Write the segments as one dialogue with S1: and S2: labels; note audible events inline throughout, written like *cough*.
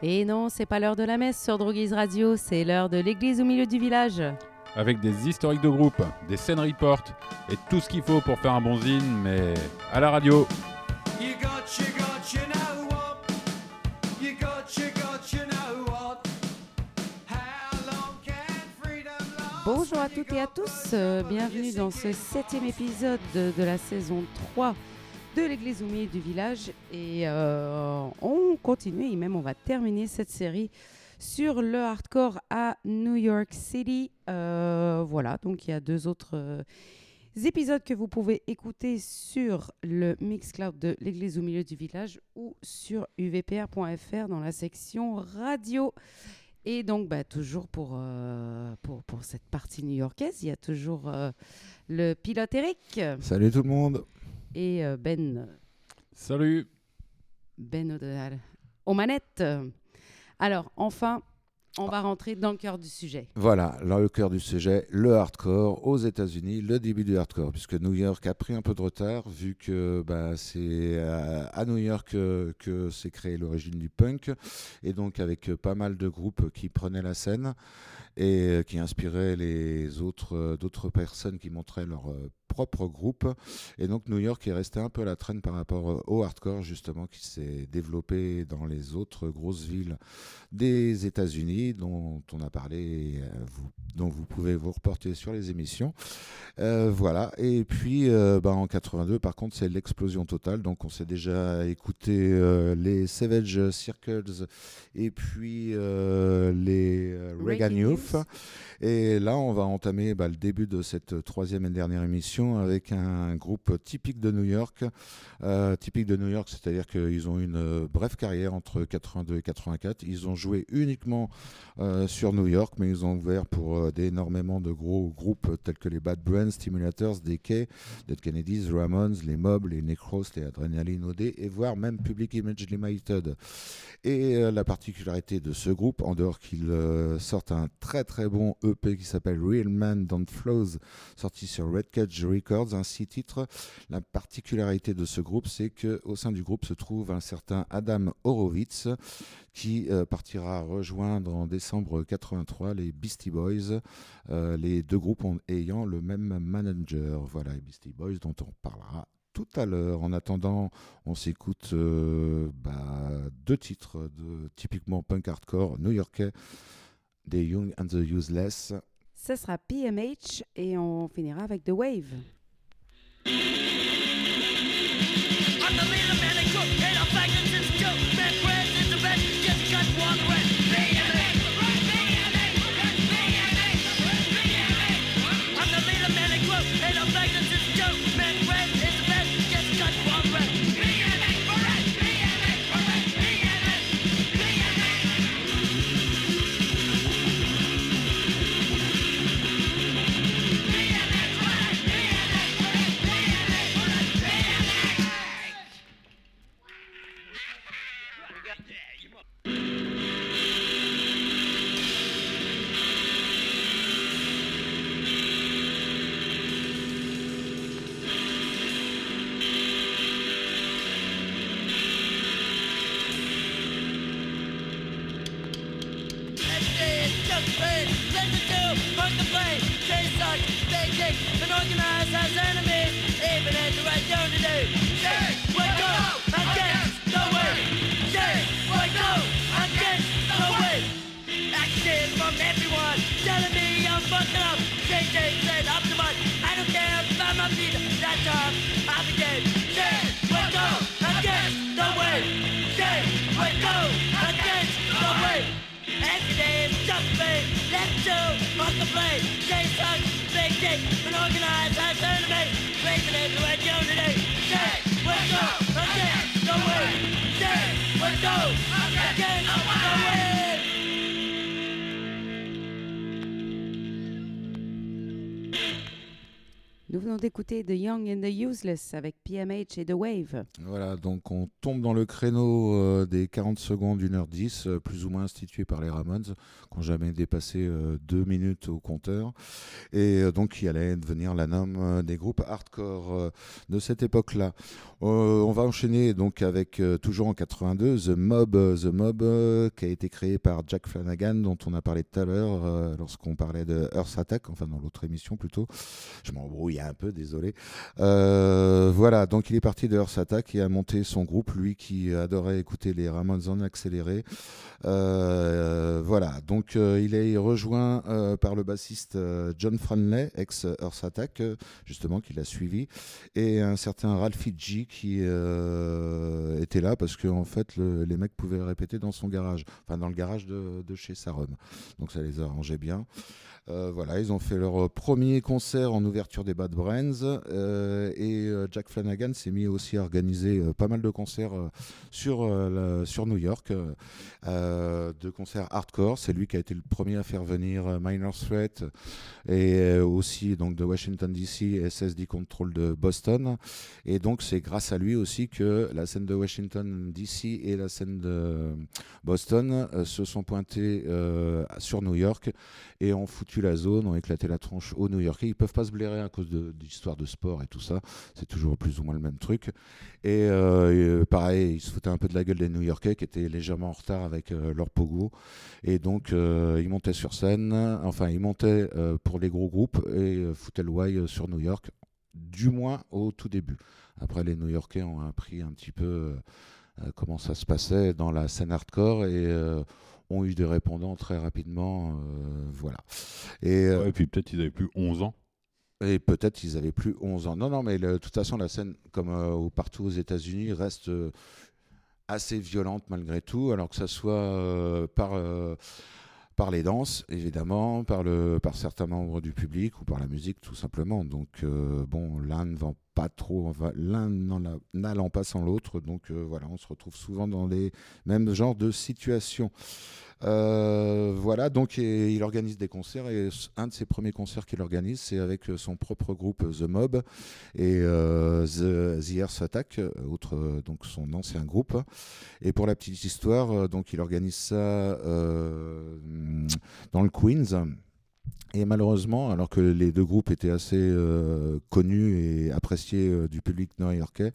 S1: Et non, c'est pas l'heure de la messe sur Droguise Radio, c'est l'heure de l'église au milieu du village.
S2: Avec des historiques de groupe, des scènes report et tout ce qu'il faut pour faire un bon zine, mais à la radio.
S3: You got, you got, you know what? You got, you got, you know what? How long can freedom last?
S1: Bonjour à toutes et à tous, euh, bienvenue dans ce septième épisode de, de la saison 3 de l'église milieu du village. Et euh, on continue et même on va terminer cette série sur le hardcore à New York City. Euh, voilà, donc il y a deux autres euh, épisodes que vous pouvez écouter sur le Mixcloud de l'église au milieu du village ou sur uvpr.fr dans la section radio. Et donc, bah, toujours pour, pour, pour cette partie new-yorkaise, il y a toujours le pilote Eric
S4: Salut tout le monde.
S1: Et euh, Ben,
S2: Salut
S1: ben O'Donnell aux manettes. Alors, enfin, on va rentrer dans le cœur du sujet.
S4: Voilà, dans le cœur du sujet, le hardcore aux États-Unis, le début du hardcore, puisque New York a pris un peu de retard, vu que bah, c'est euh, à New York euh, que s'est créé l'origine du punk, et donc avec pas mal de groupes qui prenaient la scène et euh, qui inspiraient les autres, euh, d'autres personnes qui montraient leur euh, propre groupe. Et donc New York est resté un peu à la traîne par rapport au hardcore, justement, qui s'est développé dans les autres grosses villes des États-Unis, dont on a parlé, vous, dont vous pouvez vous reporter sur les émissions. Euh, voilà. Et puis, euh, bah, en 82, par contre, c'est l'explosion totale. Donc, on s'est déjà écouté euh, les Savage Circles et puis les Reagan Youth. Et là, on va entamer bah, le début de cette troisième et dernière émission avec un groupe typique de New York. Euh, typique de New York, c'est-à-dire qu'ils ont une euh, brève carrière entre 82 et 84. Ils ont joué uniquement euh, sur New York, mais ils ont ouvert pour énormément de gros groupes tels que les Bad Brains, Stimulators, DK, Dead Kennedys, Ramones, les Mobs, les Necros, les Adrenaline OD, et voire même Public Image Limited. Et la particularité de ce groupe, en dehors qu'ils euh, sortent un très très bon EP qui s'appelle Real Man Don't Flows, sorti sur Red Cage Records, un six titres, la particularité de ce groupe, c'est que au sein du groupe se trouve un certain Adam Horowitz qui euh, partira rejoindre en décembre 83 les Beastie Boys, euh, les deux groupes ayant le même manager. Voilà, les Beastie Boys dont on parlera tout à l'heure. En attendant, on s'écoute euh, bah, deux titres de typiquement punk hardcore new-yorkais, des Young and the Useless.
S1: Ce sera PMH et on finira avec The Wave.
S5: The Young
S1: and the Useless avec PMH et The Wave.
S4: Voilà, donc on tombe dans le créneau euh, des 40 secondes, 1h10, euh, plus ou moins institué par les Ramones, qui n'ont jamais dépassé euh, minutes au compteur, et euh, donc qui allait devenir la norme des groupes hardcore de cette époque-là. Euh, on va enchaîner donc avec, euh, toujours en 82, The Mob, euh, The Mob qui a été créé par Jack Flanagan, dont on a parlé tout à l'heure lorsqu'on parlait de Earth Attack, enfin dans l'autre émission plutôt. Je m'embrouille un peu, désolé. Voilà, donc il est parti de Earth Attack et a monté son groupe, lui qui adorait écouter les Ramones en accéléré. Euh, voilà, donc euh, il est rejoint euh, par le bassiste euh, John Franley, ex Earth Attack, euh, justement, qui l'a suivi, et un certain Ralphie G qui euh, était là parce que fait le- les mecs pouvaient répéter dans son garage, enfin dans le garage de, de chez Sarum. Donc ça les arrangeait bien. Euh, voilà, ils ont fait leur premier concert en ouverture des Bad Brains euh, et euh, Jack Flanagan s'est mis aussi à organiser euh, pas mal de concerts euh, sur, euh, New York, euh, euh, de concerts hardcore. C'est lui qui a été le premier à faire venir euh, Minor Threat et euh, aussi donc de Washington DC SSD Control de Boston. Et donc c'est grâce à lui aussi que la scène de Washington DC et la scène de Boston euh, se sont pointés euh, sur New York et ont foutu la zone, ont éclaté la tronche aux New-Yorkais. Ils peuvent pas se blairer à cause de- d'histoires de sport et tout ça. C'est toujours plus ou moins le même truc. Et, euh, euh, pareil, ils se foutaient un peu de la gueule des New-Yorkais qui étaient légèrement en retard avec euh, leur pogo. Et donc, ils montaient sur scène, enfin, ils montaient pour les gros groupes et foutaient le why sur New York, du moins au tout début. Après, les New-Yorkais ont appris un petit peu comment ça se passait dans la scène hardcore et euh, ont eu des répondants très rapidement. euh, voilà. Et, euh,
S2: Ouais, et puis peut-être ils avaient plus 11 ans.
S4: et peut-être ils avaient plus 11 ans. Non, non, mais le- de toute façon, la scène, comme euh, partout aux États-Unis, reste euh, assez violente malgré tout, alors que ça soit euh, par, par les danses, évidemment, par, le, par certains membres du public ou par la musique, tout simplement. Donc, euh, bon, l'un ne vend pas trop, l'un n'allant pas sans l'autre. Donc, euh, voilà, on se retrouve souvent dans les mêmes genres de situations. Euh, voilà, donc il organise des concerts et un de ses premiers concerts qu'il organise, c'est avec euh, son propre groupe The Mob et euh, The, Earth Attack, autre, donc son ancien groupe. Et pour la petite histoire, donc il organise ça dans le Queens. Et malheureusement, alors que les deux groupes étaient assez connus et appréciés du public new-yorkais,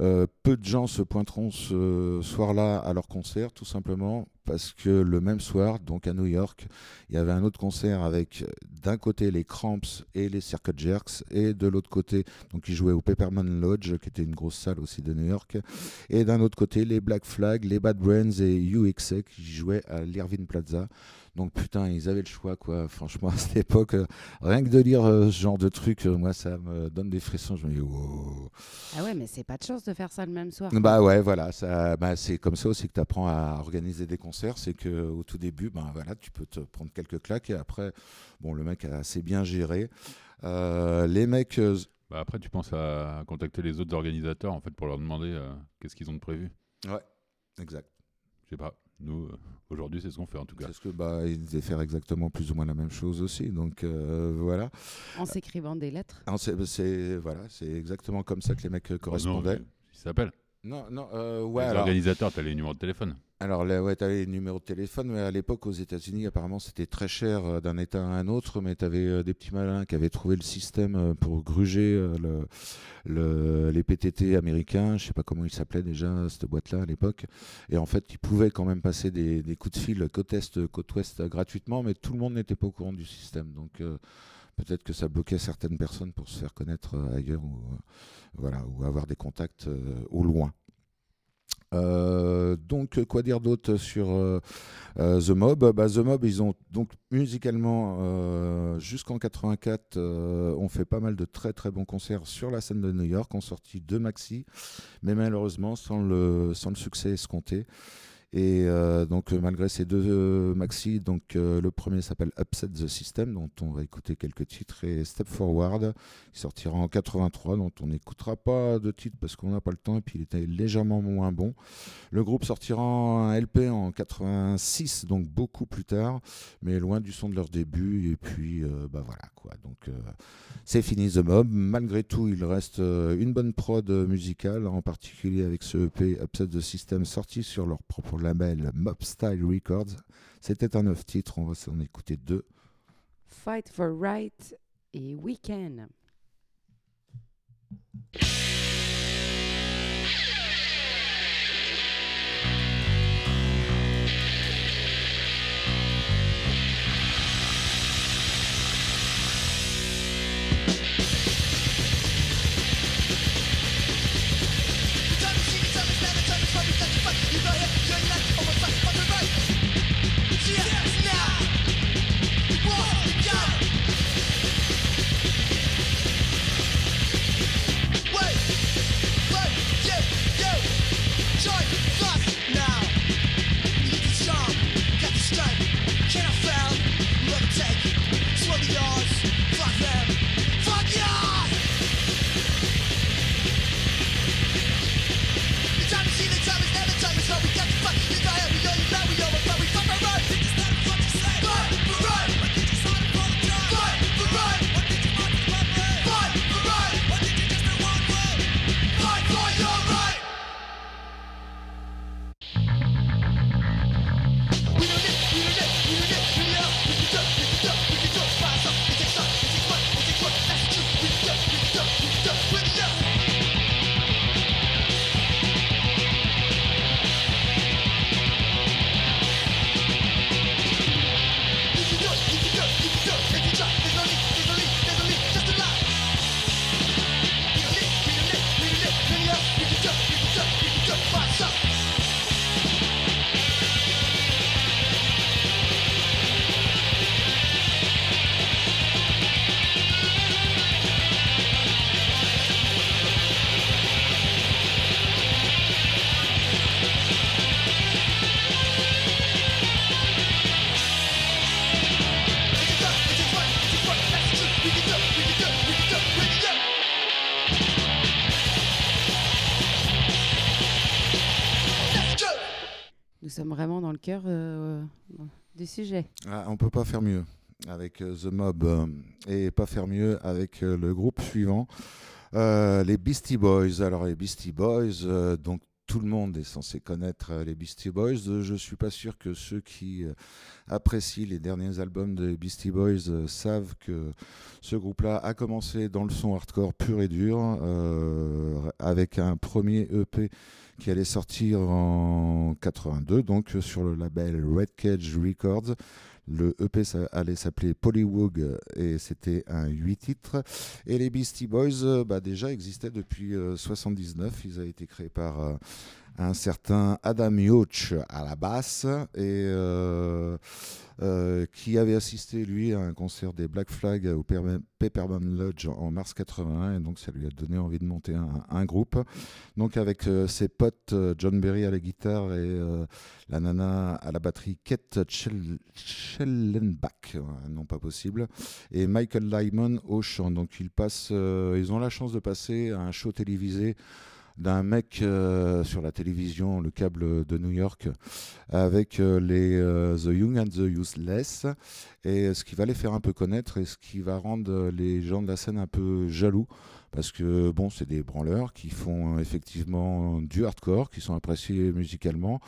S4: euh, peu de gens se pointeront ce soir-là à leur concert, tout simplement parce que le même soir, donc à New York, il y avait un autre concert avec d'un côté les Cramps et les Circuit Jerks, et de l'autre côté, donc ils jouaient au Peppermint Lodge, qui était une grosse salle aussi de New York, et d'un autre côté les Black Flag, les Bad Brains et UXA qui jouaient à l'Irving Plaza. Donc putain, ils avaient le choix, quoi. Franchement, *laughs* à cette époque, euh, rien que de lire euh, ce genre de truc, euh, moi, ça me donne des frissons. Je me dis, wow.
S1: Ah ouais, mais c'est pas de chance de faire ça le même soir.
S4: Bah ouais, voilà, ça, bah, c'est comme ça aussi que tu apprends à organiser des concerts. C'est que au tout début, ben voilà, tu peux te prendre quelques claques et après, bon, le mec a assez bien géré. Euh, les mecs, euh,
S2: Bah, après, tu penses à contacter les autres organisateurs en fait pour leur demander euh, qu'est-ce qu'ils ont de prévu.
S4: exact.
S2: Je sais pas. Nous, euh, aujourd'hui, c'est ce qu'on fait en tout cas.
S4: Parce que bah, ils devaient faire exactement plus ou moins la même chose aussi. Donc euh, voilà.
S1: En s'écrivant des lettres.
S4: C'est voilà, c'est exactement comme ça que les mecs euh,
S2: Oh,
S4: correspondaient.
S2: non, ils s'appellent.
S4: Non, non, euh, ouais.
S2: les
S4: alors-
S2: organisateurs, tu as les numéros de téléphone.
S4: Alors là, ouais, tu avais les numéros de téléphone, mais à l'époque aux États-Unis, apparemment, c'était très cher euh, d'un État à un autre, mais tu avais des petits malins qui avaient trouvé le système euh, pour gruger euh, le, le- les PTT américains. Je sais pas comment ils s'appelaient déjà, cette boîte-là à l'époque. Et en fait, ils pouvaient quand même passer des, coups de fil côte Est, côte Ouest euh, gratuitement, mais tout le monde n'était pas au courant du système. Donc euh, peut-être que ça bloquait certaines personnes pour se faire connaître euh, ailleurs ou, euh, voilà, ou avoir des contacts euh, au loin. Euh, donc, quoi dire d'autre sur euh, euh, The Mob? Bah, The Mob, ils ont donc musicalement, jusqu'en 84, euh, ont fait pas mal de très très bons concerts sur la scène de New York, ont sorti deux maxi, mais malheureusement sans le, sans le succès escompté. Et euh, donc, euh, malgré ces deux euh, maxi, donc, euh, le premier s'appelle Upset the System, dont on va écouter quelques titres, et Step Forward, qui sortira en 83, dont on n'écoutera pas de titres parce qu'on n'a pas le temps, et puis il était légèrement moins bon. Le groupe sortira un LP en 86, donc beaucoup plus tard, mais loin du son de leur début. Et puis, bah voilà quoi. Donc c'est fini The Mob. Malgré tout, il reste une bonne prod musicale, en particulier avec ce EP Upset the System sorti sur leur propre label Mob Style Records. C'était un neuf titre, on va s'en écouter deux.
S6: Fight for Right et Weekend. Sujet.
S4: Ah, on peut pas faire mieux avec euh, The Mob euh, et pas faire mieux avec euh, le groupe suivant, les Beastie Boys. Alors les Beastie Boys, donc tout le monde est censé connaître les Beastie Boys. Je suis pas sûr que ceux qui apprécient les derniers albums des Beastie Boys savent que ce groupe-là a commencé dans le son hardcore pur et dur avec un premier EP qui allait sortir en 82, donc euh, sur le label Red Cage Records. Le EP ça allait s'appeler Polywog et c'était un 8 titres. Et les Beastie Boys, euh, bah, déjà existaient depuis euh, 79. Ils ont été créés par euh, un certain Adam Yoch à la basse et euh, euh, qui avait assisté lui à un concert des Black Flag au Perma- Peppermint Lodge en mars 81 et donc ça lui a donné envie de monter un, groupe. Donc avec euh, ses potes euh, John Berry à la guitare et la nana à la batterie Kate Schell- Schellenbach, non pas possible, et Michael Lyman au chant. Donc ils passent, ils ont la chance de passer à un show télévisé d'un mec euh, sur la télévision, le câble de New York, avec euh, les euh, The Young and the Useless, et ce qui va les faire un peu connaître et ce qui va rendre les gens de la scène un peu jaloux, parce que bon, c'est des branleurs qui font effectivement du hardcore, qui sont appréciés musicalement,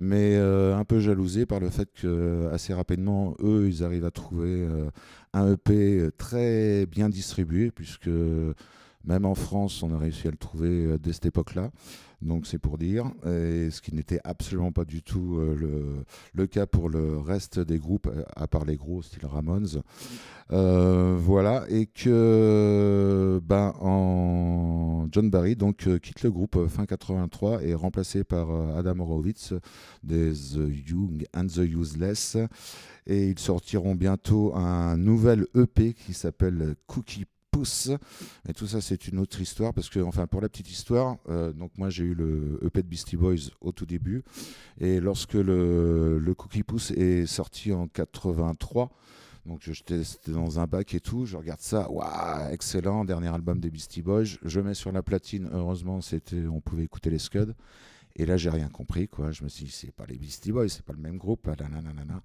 S4: mais un peu jalousés par le fait que assez rapidement, eux, ils arrivent à trouver un EP très bien distribué, puisque même en France, on a réussi à le trouver euh, dès cette époque-là. Donc c'est pour dire, et ce qui n'était absolument pas du tout euh, le, cas pour le reste des groupes, euh, à part les gros, style Ramones. Voilà, et que ben, en John Barry donc, quitte le groupe fin 83 et est remplacé par Adam Horowitz des The Young and the Useless. Et ils sortiront bientôt un nouvel EP qui s'appelle Cookie Et tout ça, c'est une autre histoire parce que, enfin, pour la petite histoire, euh, donc moi j'ai eu le EP de Beastie Boys au tout début. Et lorsque le, Cookie Pouce est sorti en 83, donc j'étais dans un bac et tout, je regarde ça, waouh, excellent, dernier album des Beastie Boys. Je mets sur la platine, heureusement, c'était, on pouvait écouter les Scuds. Et là, j'ai rien compris, quoi. Je me suis dit, c'est pas les Beastie Boys, c'est pas le même groupe. nanana.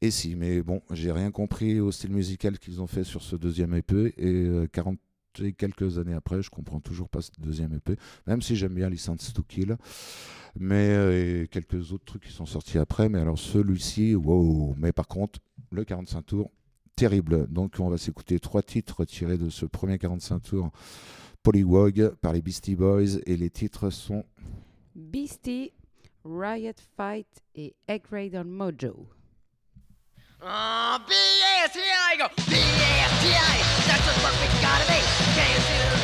S4: Et si, mais bon, j'ai rien compris au style musical qu'ils ont fait sur ce deuxième EP. Et euh, 40 et quelques années après, je comprends toujours pas ce deuxième EP, même si j'aime bien License to Kill. Mais euh, et quelques autres trucs qui sont sortis après. Mais alors celui-ci, wow. Mais par contre, le 45 tours, terrible. Donc on va s'écouter trois titres tirés de ce premier 45 tours. Polywog par les Beastie Boys et les titres sont
S1: Beastie, Riot Fight et Egg Raid on Mojo.
S7: Uh, B-S-T-I go, B-S-T-I, that's what we gotta be. Can you see the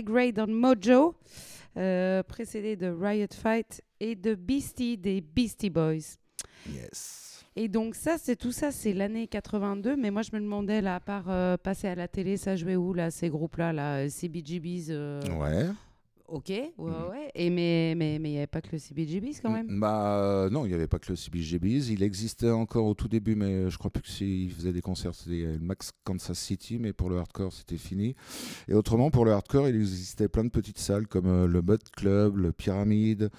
S1: Egg Raid on Mojo, euh, précédé de Riot Fight et de Beastie des Beastie Boys.
S4: Yes.
S1: Et donc ça, c'est tout ça, c'est l'année 82. Mais moi, je me demandais, là, à part euh, passer à la télé, ça jouait où, là, ces groupes-là, là, CBGBs euh,
S4: Ouais.
S1: Ok, ouais, ouais. Et mais il n'y avait pas que le CBGBs quand même.
S4: Bah euh, non, il n'y avait pas que le CBGBs. Il existait encore au tout début, mais je crois plus qu'il faisait des concerts. C'était le Max Kansas City, mais pour le hardcore, c'était fini. Et autrement, pour le hardcore, il existait plein de petites salles comme euh, le Bud Club, le Pyramide,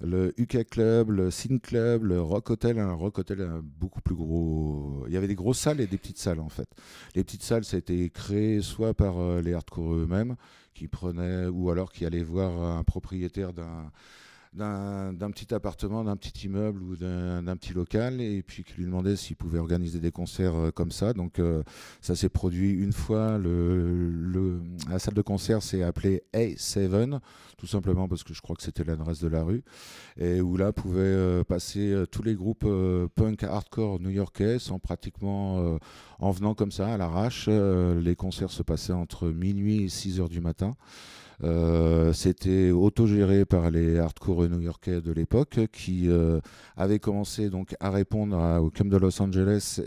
S4: le UK Club, le Sin Club, le Rock Hotel. Un Rock Hotel un beaucoup plus gros. Il y avait des grosses salles et des petites salles en fait. Les petites salles, ça a été créé soit par euh, les hardcore eux-mêmes, qui prenaient, ou alors qui allaient voir un propriétaire d'un d'un petit appartement, d'un petit immeuble ou d'un petit local, et puis qui lui demandait s'il pouvait organiser des concerts euh, comme ça. Donc euh, ça s'est produit une fois. La salle de concert s'est appelée A7, tout simplement parce que je crois que c'était l'adresse de la rue, et où là pouvaient euh, passer tous les groupes punk hardcore new-yorkais, sans pratiquement en venant comme ça à l'arrache. Les concerts se passaient entre minuit et 6 heures du matin. Euh, C'était autogéré par les hardcore new-yorkais de l'époque qui euh, avaient commencé donc à répondre au Camp de Los Angeles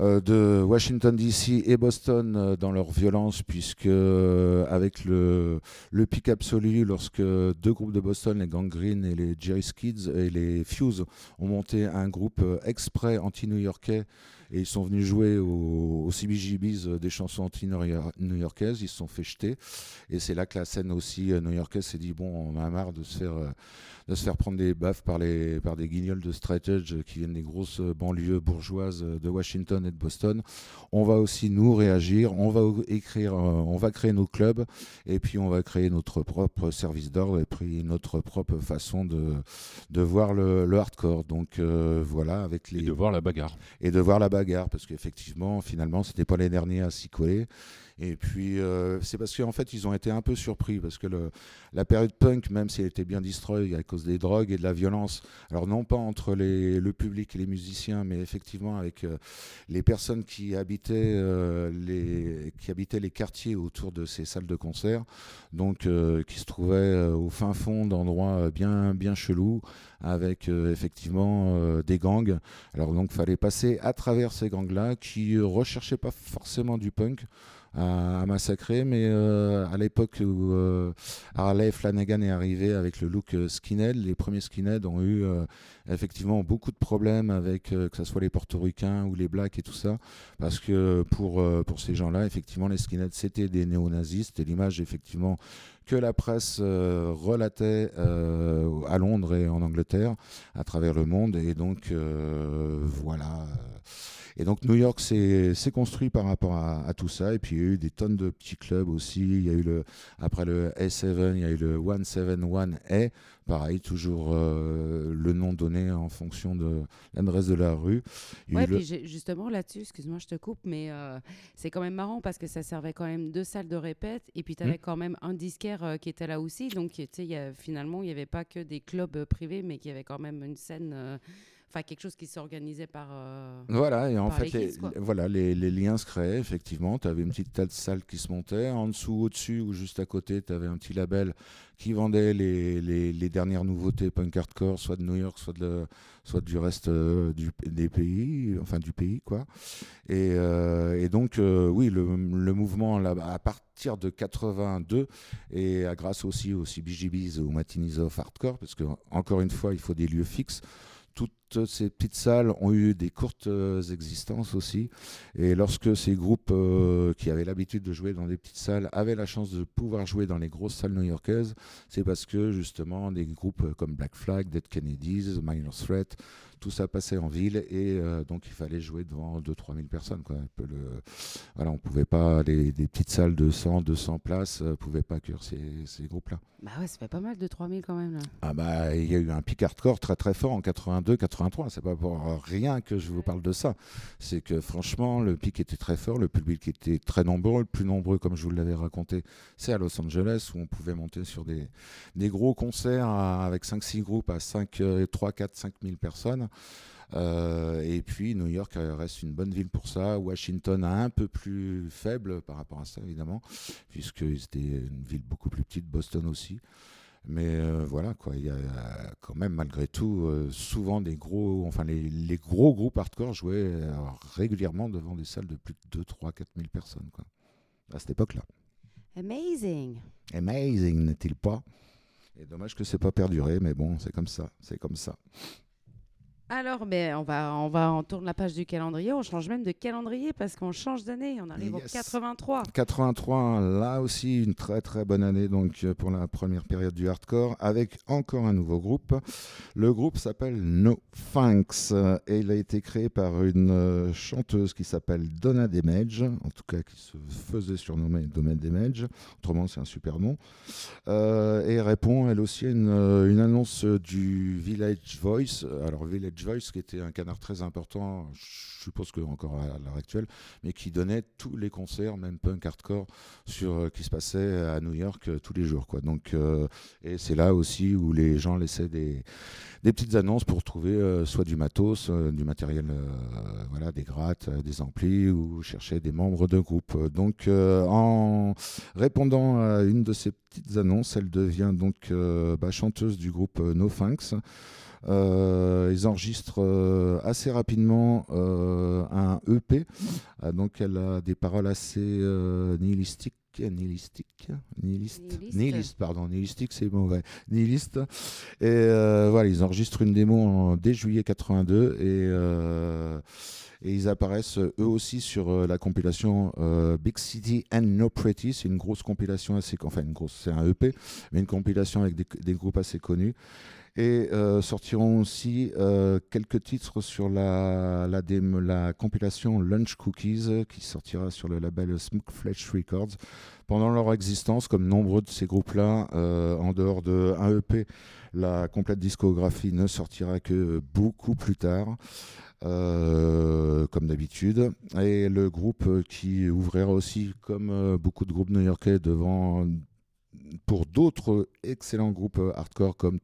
S4: euh, de Washington DC et Boston dans leur violence, puisque avec le, pic absolu, lorsque deux groupes de Boston, les Gangrene et les Jerry Skids et les Fuse, ont monté un groupe exprès anti-new-yorkais et ils sont venus jouer au, au CBGBs euh, des chansons anti-new-yorkaises, ils se sont fait jeter. Et c'est là que la scène aussi euh, new-yorkaise s'est dit bon, on a marre de se faire, euh, de se faire prendre des baffes par, les, par des guignols de straight edge qui viennent des grosses banlieues bourgeoises de Washington et de Boston. On va aussi nous réagir, on va écrire, on va créer nos clubs et puis on va créer notre propre service d'ordre et puis notre propre façon de, de voir le, le hardcore. Donc euh, voilà, avec les
S2: Et de voir la bagarre.
S4: et de voir la bagarre parce qu'effectivement finalement c'était pas les derniers à s'y coller et puis euh, c'est parce qu'en fait ils ont été un peu surpris parce que la période punk même si elle était bien destroy à cause des drogues et de la violence alors non pas entre le public et les musiciens mais effectivement avec euh, les personnes qui habitaient euh, les qui habitaient les quartiers autour de ces salles de concert donc qui se trouvaient au fin fond d'endroits bien bien chelous avec effectivement des gangs. Alors donc fallait passer à travers ces gangs-là qui euh, recherchaient pas forcément du punk à, massacrer, mais euh, à l'époque où euh, Harley Flanagan est arrivé avec le look euh, skinhead, les premiers skinheads ont eu effectivement beaucoup de problèmes avec que ce soit les portoricains ou les blacks et tout ça, parce que pour, pour ces gens-là, effectivement, les skinheads c'était des néo-nazis, c'était l'image effectivement que la presse relatait à Londres et en Angleterre, à travers le monde, et donc voilà. Et donc New York s'est construit par rapport à, à tout ça. Et puis il y a eu des tonnes de petits clubs aussi. Il y a eu le, après le A7, il y a eu le 171A. Pareil, toujours euh, le nom donné en fonction de l'adresse de la rue. Le-
S1: puis justement là-dessus, excuse-moi, je te coupe, mais euh, c'est quand même marrant parce que ça servait quand même deux salles de répète et puis tu avais quand même un disquaire euh, qui était là aussi. Donc, tu sais, finalement, il n'y avait pas que des clubs euh, privés, mais qu'il y avait quand même une scène, enfin, quelque chose qui s'organisait par. euh,
S4: Voilà, et en fait,
S1: les
S4: voilà, les, les liens se créaient, effectivement. Tu avais une petite tas de salles qui se montait. En dessous, au-dessus ou juste à côté, tu avais un petit label qui vendait les, les, les dernières nouveautés punk hardcore, soit de New York, soit, de soit du reste euh, du, des pays, enfin du pays, quoi. Et, euh, et donc, oui, le, le mouvement, là, à partir de 82, et à grâce aussi aux CBGBs, aux Matinees of Hardcore, parce que, encore une fois, il faut des lieux fixes toutes ces petites salles ont eu des courtes euh, existences aussi. Et lorsque ces groupes euh, qui avaient l'habitude de jouer dans des petites salles avaient la chance de pouvoir jouer dans les grosses salles new-yorkaises, c'est parce que justement des groupes comme Black Flag, Dead Kennedys, Minor Threat, tout ça passait en ville et euh, donc il fallait jouer devant 2-3 000 personnes. Quoi. Le... voilà, on pouvait pas, les, des petites salles de 100, 200 places ne pouvaient pas accueillir ces groupes-là.
S1: Bah ouais, ça fait pas mal de 3000 quand même là.
S4: Ah bah il y a eu un pic hardcore très très fort en 82, 83. C'est pas pour rien que je vous parle de ça. C'est que franchement le pic était très fort, le public était très nombreux, le plus nombreux comme je vous l'avais raconté, c'est à Los Angeles où on pouvait monter sur des, gros concerts à- avec 5-6 groupes à 5, euh, 3, 4, 5 000 personnes. Euh, et puis New York euh, reste une bonne ville pour ça. Washington un peu plus faible par rapport à ça évidemment, puisque c'était une ville beaucoup plus petite, Boston aussi. Mais euh, voilà, quoi, il y a quand même malgré tout euh, souvent des gros, enfin les, les gros groupes hardcore jouaient régulièrement devant des salles de plus de 2, 3, 4 000 personnes, quoi, à cette époque-là.
S1: Amazing.
S4: Amazing, n'est-il pas? Et dommage que c'est pas perduré, mais bon, c'est comme ça, c'est comme ça.
S1: Alors, ben, on va, on va, on tourne la page du calendrier. On change même de calendrier parce qu'on change d'année. On arrive
S4: Yes.
S1: au 83.
S4: 83, là aussi une très très bonne année donc euh, pour la première période du hardcore avec encore un nouveau groupe. Le groupe s'appelle No Thanks euh, et il a été créé par une euh, chanteuse qui s'appelle Donna Damage, en tout cas qui se faisait surnommer Donna Damage, autrement c'est un super nom. Euh, et elle répond elle aussi à une, une annonce du Village Voice. Alors Village Voice qui était un canard très important, je suppose que encore à l'heure actuelle, mais qui donnait tous les concerts, même punk hardcore, sur, euh, qui se passaient à New York euh, tous les jours. Quoi. Donc, euh, et c'est là aussi où les gens laissaient des, petites annonces pour trouver soit du matos, du matériel, voilà, des grattes, des amplis, ou chercher des membres de groupe. Donc, en répondant à une de ces petites annonces, elle devient donc bah, chanteuse du groupe No Thanks. Euh, ils enregistrent euh, assez rapidement euh, un EP. Donc elle a des paroles assez nihilistiques. Nihilistique, nihiliste,
S1: Nihiliste.
S4: pardon, nihilistique c'est mauvais, nihiliste. Et euh, voilà, ils enregistrent une démo en, dès juillet 82 et, euh, et ils apparaissent eux aussi sur la compilation euh, Big City and No Pretty. C'est une grosse compilation assez, enfin une grosse, c'est un EP, mais une compilation avec des, des groupes assez connus. Et euh, sortiront aussi euh, quelques titres sur la, compilation Lunch Cookies qui sortira sur le label Smoke Flesh Records. Pendant leur existence, comme nombreux de ces groupes-là, euh, en dehors de un EP, la complète discographie ne sortira que beaucoup plus tard. comme d'habitude. Et le groupe qui ouvrira aussi, comme beaucoup de groupes new-yorkais, devant pour d'autres excellents groupes hardcore comme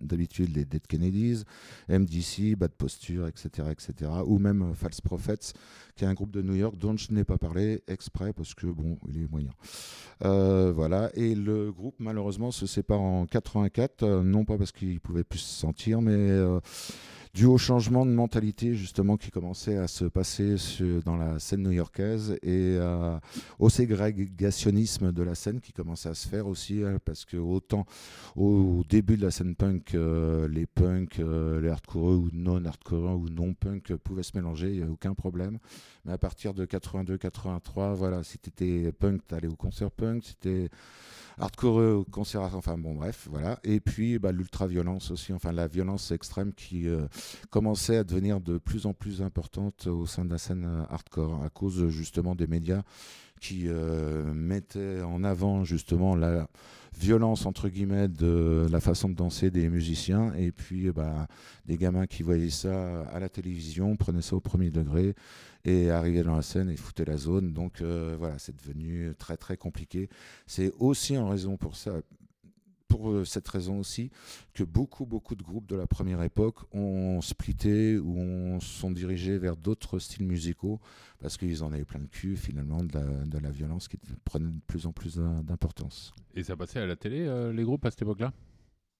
S4: d'habitude les Dead Kennedys, MDC, Bad Posture, etc., etc., ou même euh, False Prophets, qui est un groupe de New York dont je n'ai pas parlé exprès parce que bon, il est moyen. Euh, voilà, et le groupe malheureusement se sépare en 84, euh, non pas parce qu'il pouvait plus se sentir, mais dû au changement de mentalité justement qui commençait à se passer dans la scène new-yorkaise et euh, au ségrégationnisme de la scène qui commençait à se faire aussi hein, parce que autant au début de la scène punk euh, les punks euh, les hardcore ou non hardcore ou non punk pouvaient se mélanger il n'y a aucun problème. Mais à partir de 82 83 voilà si t'étais punk t'allais au concert punk si hardcore au concert enfin bon bref voilà. Et puis bah, l'ultra violence aussi enfin la violence extrême qui euh, commençait à devenir de plus en plus importante au sein de la scène euh, hardcore à cause justement des médias qui euh, mettaient en avant justement la violence entre guillemets de la façon de danser des musiciens. Et puis euh, bah, des gamins qui voyaient ça à la télévision prenaient ça au premier degré et arrivaient dans la scène et foutaient la zone donc euh, voilà c'est devenu très très compliqué c'est aussi en raison pour ça pour euh, cette raison aussi que beaucoup, beaucoup de groupes de la première époque ont splitté ou ont, sont dirigés vers d'autres styles musicaux parce qu'ils en avaient plein le cul finalement de la, de la violence qui prenait de plus en plus d'im- d'importance.
S2: Et ça passait à la télé, euh, les groupes, à cette époque-là?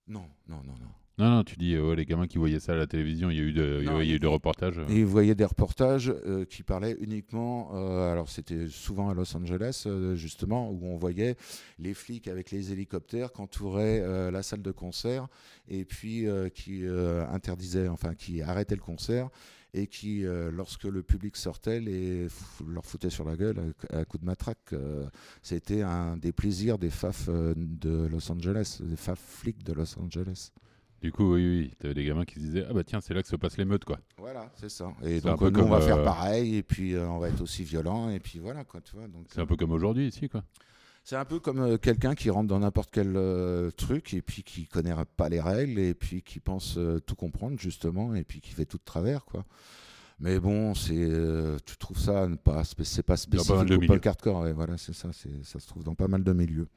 S4: Non, non, non, non.
S2: Non, non, tu dis, euh, ouais, les gamins qui voyaient ça à la télévision, il y a eu, de, il y a-
S4: Non,
S2: il y a eu des reportages. euh.
S4: Vous voyez des reportages euh, qui parlaient uniquement, euh, alors c'était souvent à Los Angeles justement, où on voyait les flics avec les hélicoptères qui entouraient euh, la salle de concert et puis qui interdisaient, enfin qui arrêtaient le concert et qui, euh, lorsque le public sortait, les leur foutaient sur la gueule à, à coups de matraque. Euh, C'était un des plaisirs des FAF de Los Angeles, des FAF flics de Los Angeles.
S2: Du coup, oui, oui, t'avais des gamins qui se disaient, ah bah tiens, c'est là que se passent les meutes, quoi.
S4: Voilà, c'est ça. Et donc euh, nous, on va faire
S2: euh,
S4: pareil, et puis euh, on va être aussi violent, et puis voilà, quoi, tu vois.
S2: C'est un peu comme aujourd'hui, ici, quoi.
S4: c'est un peu comme euh, quelqu'un qui rentre dans n'importe quel euh, truc, et puis qui connaît pas les règles, et puis qui pense euh, tout comprendre, justement, et puis qui fait tout de travers, quoi. Mais bon, c'est, euh, tu trouves ça pas, c'est pas
S2: pas
S4: spécifique
S2: de
S4: au punk hardcore, ouais, voilà, c'est ça, ça se trouve dans pas mal de milieux.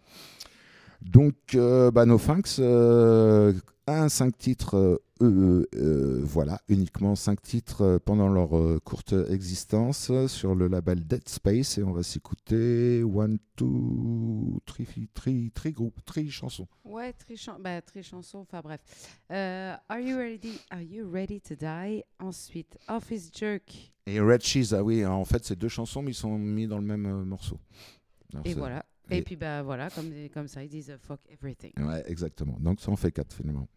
S4: Donc, euh, bah, No Thanks, euh, un 5 titres, euh, euh, euh, voilà, uniquement 5 titres pendant leur euh, courte existence sur le label Dead Space et on va s'écouter One, Two, Three, three, three groupes, three chansons.
S1: Ouais, très, chan bah, très chanson, enfin bref. Are, you ready, are you ready to die? Ensuite, Office Jerk.
S4: Et Red Cheese, ah oui, en fait c'est deux chansons mais ils sont mis dans le même morceau. Alors,
S1: Et voilà. Et,
S4: et-
S1: puis, bah voilà, comme, comme ça, ils disent euh, fuck everything.
S4: Ouais, exactement. Donc ça en fait quatre finalement.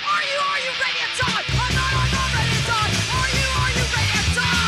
S5: Are you, are you ready to die? I'm not, I'm not ready to die. Are you, are you ready to die?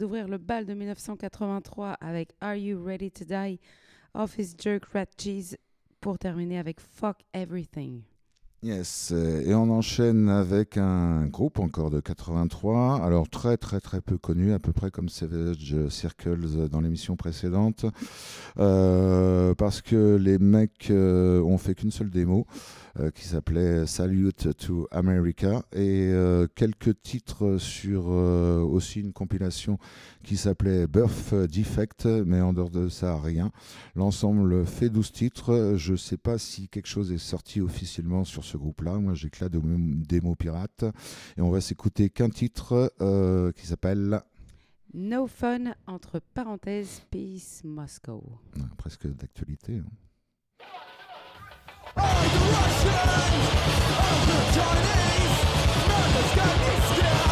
S1: D'ouvrir le bal de 1983 avec Are You Ready to Die, Office Jerk Rat Cheese, pour terminer avec Fuck Everything.
S4: Yes, euh, et on enchaîne avec un groupe encore de 83, alors très très très peu connu, à peu près comme Savage Circles dans l'émission précédente, euh, parce que les mecs euh, ont fait qu'une seule démo qui s'appelait Salute to America et euh, quelques titres sur euh, aussi une compilation qui s'appelait Birth Defect, mais en dehors de ça, rien. L'ensemble fait 12 titres. Je ne sais pas si quelque chose est sorti officiellement sur ce groupe-là. Moi, j'ai que la démo, pirate. Et on va s'écouter qu'un titre euh, qui s'appelle
S1: No Fun, entre parenthèses, Peace Moscow.
S4: Ah, presque d'actualité. hein.
S1: I'm the Russian! I'm the Chinese! Man, this guy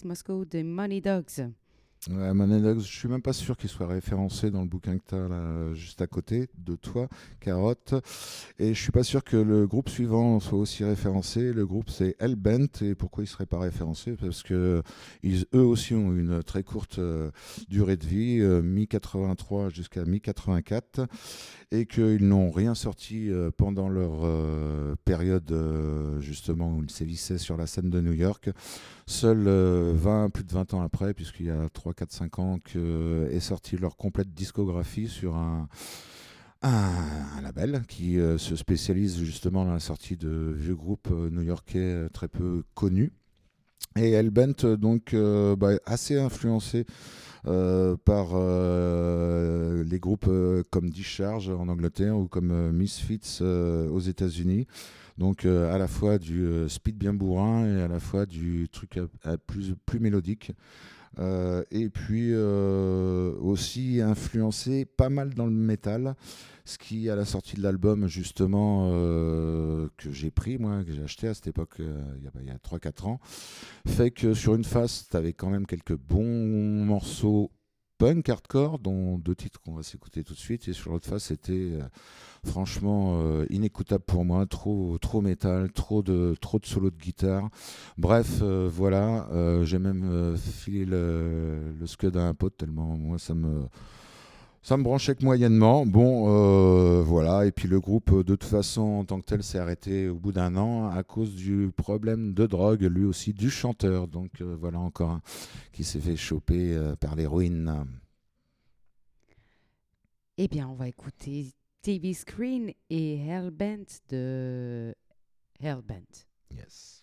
S1: Peace Moscow de Money Dogs.
S4: Money Dogs, je suis même pas sûr qu'il soit référencé dans le bouquin que tu as là, juste à côté de toi, Carotte. Et je suis pas sûr que le groupe suivant soit aussi référencé. Le groupe c'est Hellbent. Et pourquoi il serait pas référencé Parce que ils, eux aussi ont une très courte euh, durée de vie, euh, mi-83 jusqu'à mi-84. Et qu'ils n'ont rien sorti euh, pendant leur euh, période euh, justement où ils sévissaient sur la scène de New York. Seuls euh, 20, plus de 20 ans après, puisqu'il y a 3, 4, 5 ans, que est sortie leur complète discographie sur un, un, label qui se spécialise justement dans la sortie de vieux groupes new-yorkais très peu connus. Et Hellbent, euh, donc, bah, assez influencé par euh, les groupes euh, comme Discharge en Angleterre ou comme euh, Misfits euh, aux États-Unis. Donc euh, à la fois du euh, speed bien bourrin et à la fois du truc plus, plus mélodique. Euh, et puis euh, aussi influencé pas mal dans le métal, ce qui à la sortie de l'album justement euh, que j'ai pris moi, que j'ai acheté à cette époque euh, il y a, y a 3-4 ans, fait que sur une face tu avais quand même quelques bons morceaux punk hardcore, dont deux titres qu'on va s'écouter tout de suite, et sur l'autre face c'était euh, franchement inécoutable pour moi, trop trop métal, trop de trop de solos de guitare. Bref, voilà, j'ai même filé le, le scud à un pote tellement moi ça me ça me branchait que moyennement. Bon, euh, voilà. Et puis le groupe, euh, de toute façon, en tant que tel, s'est arrêté au bout d'un an à cause du problème de drogue, lui aussi, du chanteur. Donc euh, voilà encore un qui s'est fait choper euh, par l'héroïne.
S1: Eh bien, on va écouter TV Screen et Hellbent de Hellbent.
S4: Yes.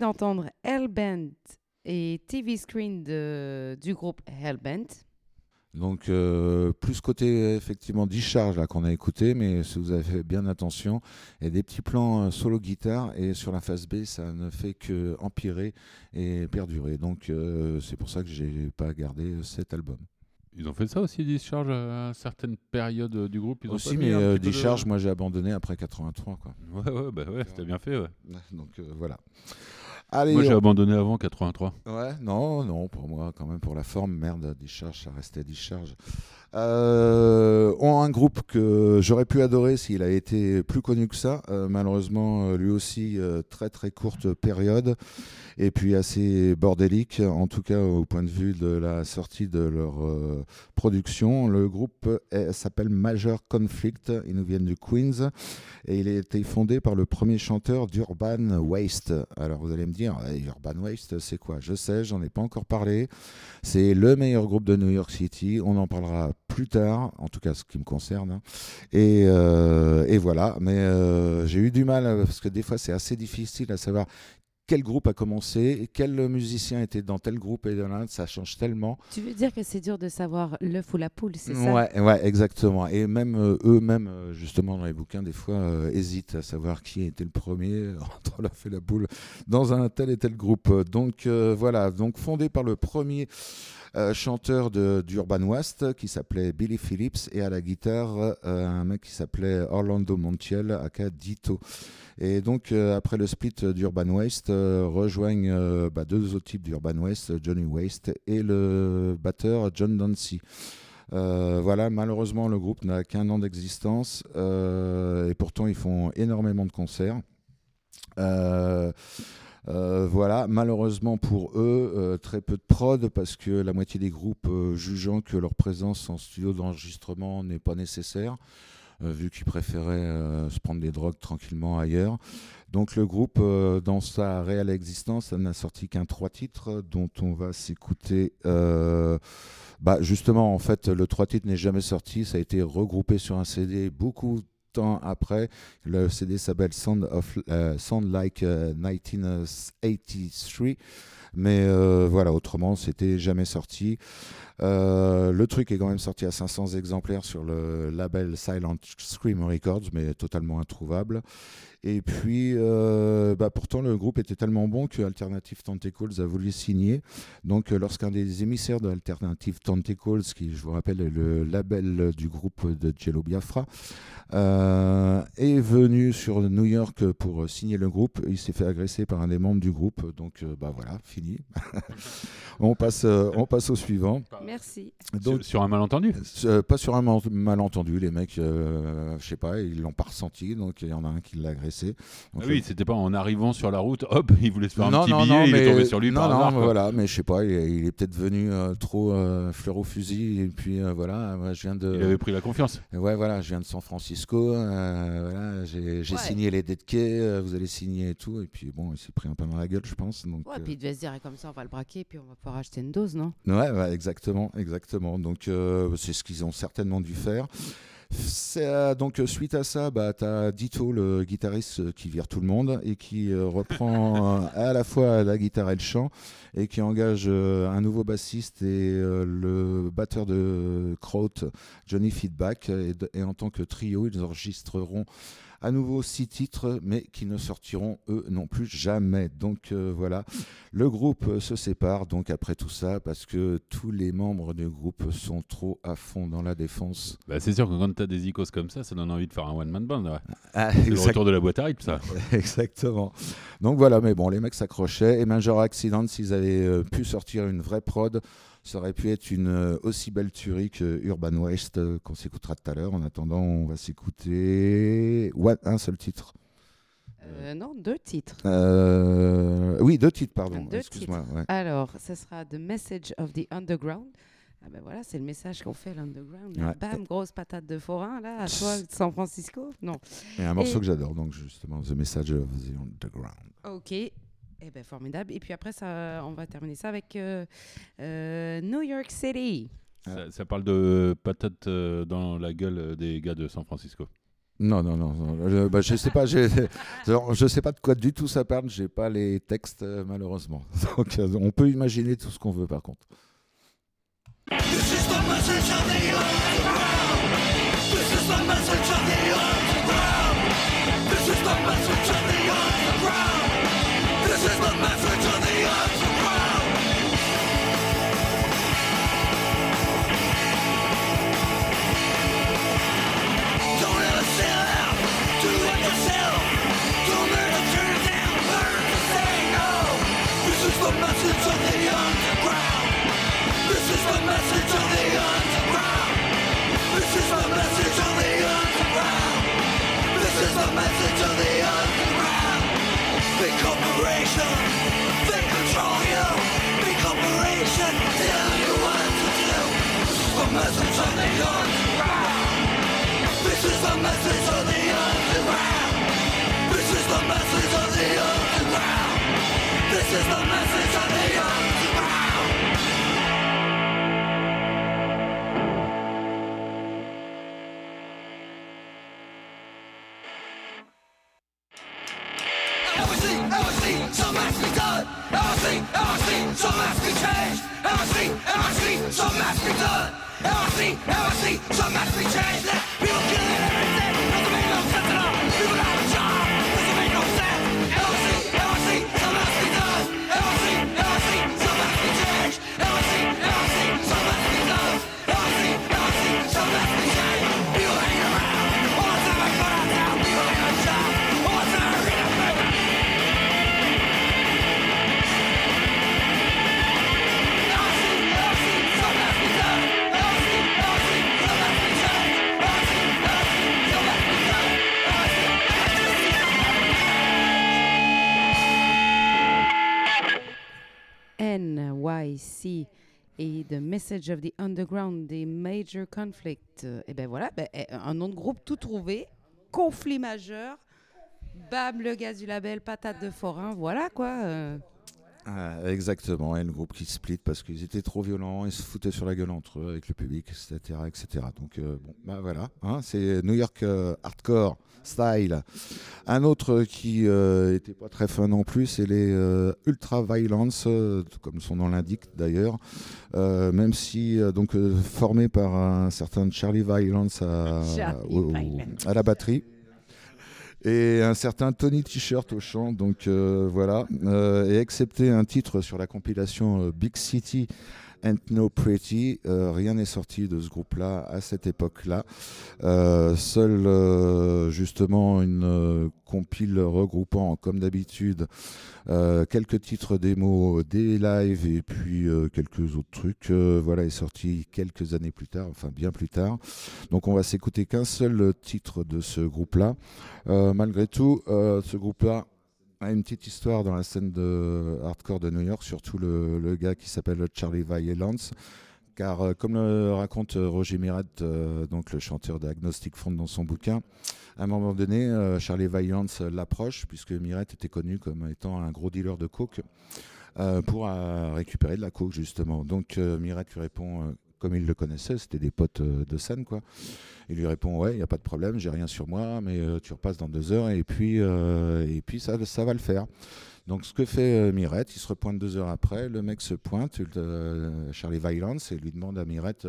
S1: d'entendre Hellbent et TV Screen de- du groupe Hellbent.
S4: Donc euh, plus côté effectivement discharge là qu'on a écouté, mais si vous avez fait bien attention, il y a des petits plans euh, solo guitare et sur la phase B ça ne fait que empirer et perdurer. Donc euh, c'est pour ça que j'ai pas gardé cet album.
S2: Ils ont fait ça aussi, Discharge, à certaines périodes du groupe? Ils
S4: Aussi, mais euh,
S2: de-
S4: discharge, moi j'ai abandonné après 83 quoi.
S2: Ouais, ouais, bah ouais, c'était bien fait. Ouais.
S4: Donc euh, voilà. Allez,
S2: Moi, j'ai
S4: on-
S2: abandonné avant 83.
S4: Ouais, non, non, pour moi, quand même, pour la forme, merde, discharge, ça restait discharge. Euh, on a un groupe que j'aurais pu adorer s'il a été plus connu que ça. Euh, malheureusement, euh, lui aussi, euh, très très courte période. Et puis assez bordélique, en tout cas au point de vue de la sortie de leur euh, production. Le groupe s'appelle Major Conflict. Ils nous viennent du Queens. Et il a été fondé par le premier chanteur d'Urban Waste. Alors vous allez me dire, eh, Urban Waste, c'est quoi? Je sais, j'en ai pas encore parlé. C'est le meilleur groupe de New York City. On en parlera plus tard, en tout cas ce qui me concerne. Et, euh, voilà. Mais euh, j'ai eu du mal parce que des fois c'est assez difficile à savoir quel groupe a commencé, quel musicien était dans tel groupe et dans l'un, ça change tellement.
S1: Tu veux dire que c'est dur de savoir l'œuf ou la poule, c'est ça?
S4: Ouais, ouais, exactement. Et même euh, eux-mêmes, euh, justement, dans les bouquins, des fois, euh, hésitent à savoir qui était le premier *laughs* entre l'œuf et la poule dans un tel et tel groupe. Donc euh, voilà, donc fondé par le premier euh, chanteur de, d'Urban West qui s'appelait Billy Phillips et à la guitare euh, un mec qui s'appelait Orlando Montiel, aka Dito. Et donc euh, après le split d'Urban euh, rejoignent bah, deux autres types d'Urban Waste, Johnny Waste et le batteur John Dancy. Voilà, malheureusement, le groupe n'a qu'un an d'existence et pourtant ils font énormément de concerts. Euh, voilà, malheureusement pour eux, euh, très peu de prod parce que la moitié des groupes euh, jugeant que leur présence en studio d'enregistrement n'est pas nécessaire, vu qu'ils préféraient se prendre des drogues tranquillement ailleurs. Donc le groupe, dans sa réelle existence, n'a sorti qu'un trois titres dont on va s'écouter. bah justement, en fait, le trois titres n'est jamais sorti. Ça a été regroupé sur un CD beaucoup temps après. Le CD s'appelle Sound, euh, Like euh, 1983. Mais euh, voilà, autrement, c'était jamais sorti. Euh, le truc est quand même sorti à 500 exemplaires sur le label Silent Scream Records, mais totalement introuvable. Et puis, euh, bah, pourtant, le groupe était tellement bon que Alternative Tentacles a voulu signer. Donc, euh, lorsqu'un des émissaires de Alternative Tentacles, qui, je vous rappelle, est le label du groupe de Jello Biafra, euh, est venu sur New York pour signer le groupe, il s'est fait agresser par un des membres du groupe. Donc, euh, bah voilà, fini. *laughs* on, passe, euh, on passe au suivant.
S1: Merci.
S4: Donc,
S2: sur, sur un malentendu?
S4: euh, pas sur un mal- malentendu, les mecs, euh, je sais pas, ils l'ont pas ressenti, donc il y en a un qui l'a agressé. Donc,
S2: Ah Oui, c'était pas en arrivant sur la route, hop, *laughs* il voulait se faire un
S4: non,
S2: petit
S4: non,
S2: billet,
S4: non,
S2: il
S4: mais
S2: est tombé sur lui
S4: non,
S2: par
S4: non,
S2: hasard.
S4: mais
S2: quoi.
S4: voilà, mais je sais pas, il, est- il est peut-être venu euh, trop euh, fleur au fusil, et puis euh, voilà, moi, je viens de,
S2: Il avait pris la confiance.
S4: ouais, voilà, je viens de San Francisco, euh, voilà, j'ai j'ai
S1: Ouais.
S4: signé les dettes quai, euh, vous allez signer et tout, et puis bon, il s'est pris un peu dans la gueule, je pense. Donc,
S1: Ouais,
S4: euh,
S1: puis il devait se dire, et comme ça, on va le braquer, puis on va pouvoir acheter une dose, non?
S4: Ouais, exactement, exactement. Donc euh, c'est ce qu'ils ont certainement dû faire. C'est, euh, donc euh, suite à ça, bah, tu as Dito, le guitariste euh, qui vire tout le monde et qui euh, reprend *laughs* à la fois la guitare et le chant et qui engage euh, un nouveau bassiste et euh, le batteur de Kraut, Johnny Feedback. Et en tant que trio, ils enregistreront à nouveau six titres, mais qui ne sortiront eux non plus jamais. Donc euh, voilà, le groupe euh, se sépare donc après tout ça parce que tous les membres du groupe sont trop à fond dans la défense.
S2: Bah, c'est sûr que quand t'as des icônes comme ça, ça donne envie de faire un one-man band. ouais.
S4: Ah,
S2: C'est le retour de la boîte à rythme, ça. *laughs*
S4: Exactement. Donc voilà, mais bon, les mecs s'accrochaient. Et Major Accident, s'ils avaient euh, pu sortir une vraie prod, ça aurait pu être une euh, aussi belle tuerie que Urban Waste euh, qu'on s'écoutera tout à l'heure. En attendant, on va s'écouter un seul titre.
S1: Euh, Non, deux titres.
S4: Euh, Oui, deux titres, pardon. Excuse-moi. ouais.
S1: Alors, ce sera The Message of the Underground Ah ben voilà, c'est le message qu'on fait l'underground.
S4: Ouais.
S1: Bam, grosse patate de forain là, à toi de San Francisco. Non.
S4: Et un morceau
S1: Et-
S4: que j'adore, donc justement, The Message of the Underground.
S1: Ok. Eh ben formidable. Et puis après ça, on va terminer ça avec euh, euh, New York City.
S2: Ça, ça parle de patates euh, dans la gueule des gars de San Francisco.
S4: Non, non, non. non. Je, bah, je sais pas. j'ai- alors, Je sais pas de quoi du tout ça parle. J'ai pas les textes malheureusement. *laughs* Donc, on peut imaginer tout ce qu'on veut par contre.
S3: This is the message of the message of the underground. This is the message of the underground. This is the message of the underground. This is the message of the underground. Some has to be done. Everything, everything, some has be changed. Everything, everything, some done. Everything, everything, some has to be changed. Let
S1: NYC et The Message of the Underground des Major Conflict. Et ben voilà, ben, eh, un nom de groupe tout trouvé, conflit majeur, bam, le gaz du label, patate de forain, voilà quoi. euh.
S4: Ah, exactement, et le groupe qui split parce qu'ils étaient trop violents, ils se foutaient sur la gueule entre eux avec le public, etc. etc. Donc euh, bon, bah voilà, hein, c'est New York euh, hardcore style. Un autre qui euh, était pas très fun non plus, c'est les euh, Ultra Violence, euh, comme son nom l'indique d'ailleurs, Euh, même si euh, donc euh, formé par un certain Charlie Violence à,
S1: Charlie
S4: au-
S1: Violence.
S4: à la batterie et un certain Tony T-shirt au chant. Donc euh, voilà. Euh, et excepté un titre sur la compilation euh, Big City and No Pretty, euh, rien n'est sorti de ce groupe-là à cette époque-là. Euh, seul euh, justement une euh, compile regroupant, comme d'habitude, euh, quelques titres démo des lives et puis quelques autres trucs. voilà, est sorti quelques années plus tard, enfin bien plus tard. Donc on va s'écouter qu'un seul titre de ce groupe-là. Malgré tout, ce groupe-là a une petite histoire dans la scène de hardcore de New York, surtout le, gars qui s'appelle Charlie Violence. Car euh, comme le raconte euh, Roger Miret, euh, donc le chanteur d'Agnostic Front dans son bouquin, à un moment donné, euh, Charlie Violence l'approche, puisque Miret était connu comme étant un gros dealer de coke, pour récupérer de la coke justement. Donc Miret lui répond, comme il le connaissait, c'était des potes euh, de scène quoi. Il lui répond ouais, il n'y a pas de problème, j'ai rien sur moi, mais euh, tu repasses dans deux heures et puis euh, et puis ça ça va le faire. Donc ce que fait Mirette, il se repointe deux heures après, le mec se pointe, Charlie Violence, et lui demande à Mirette,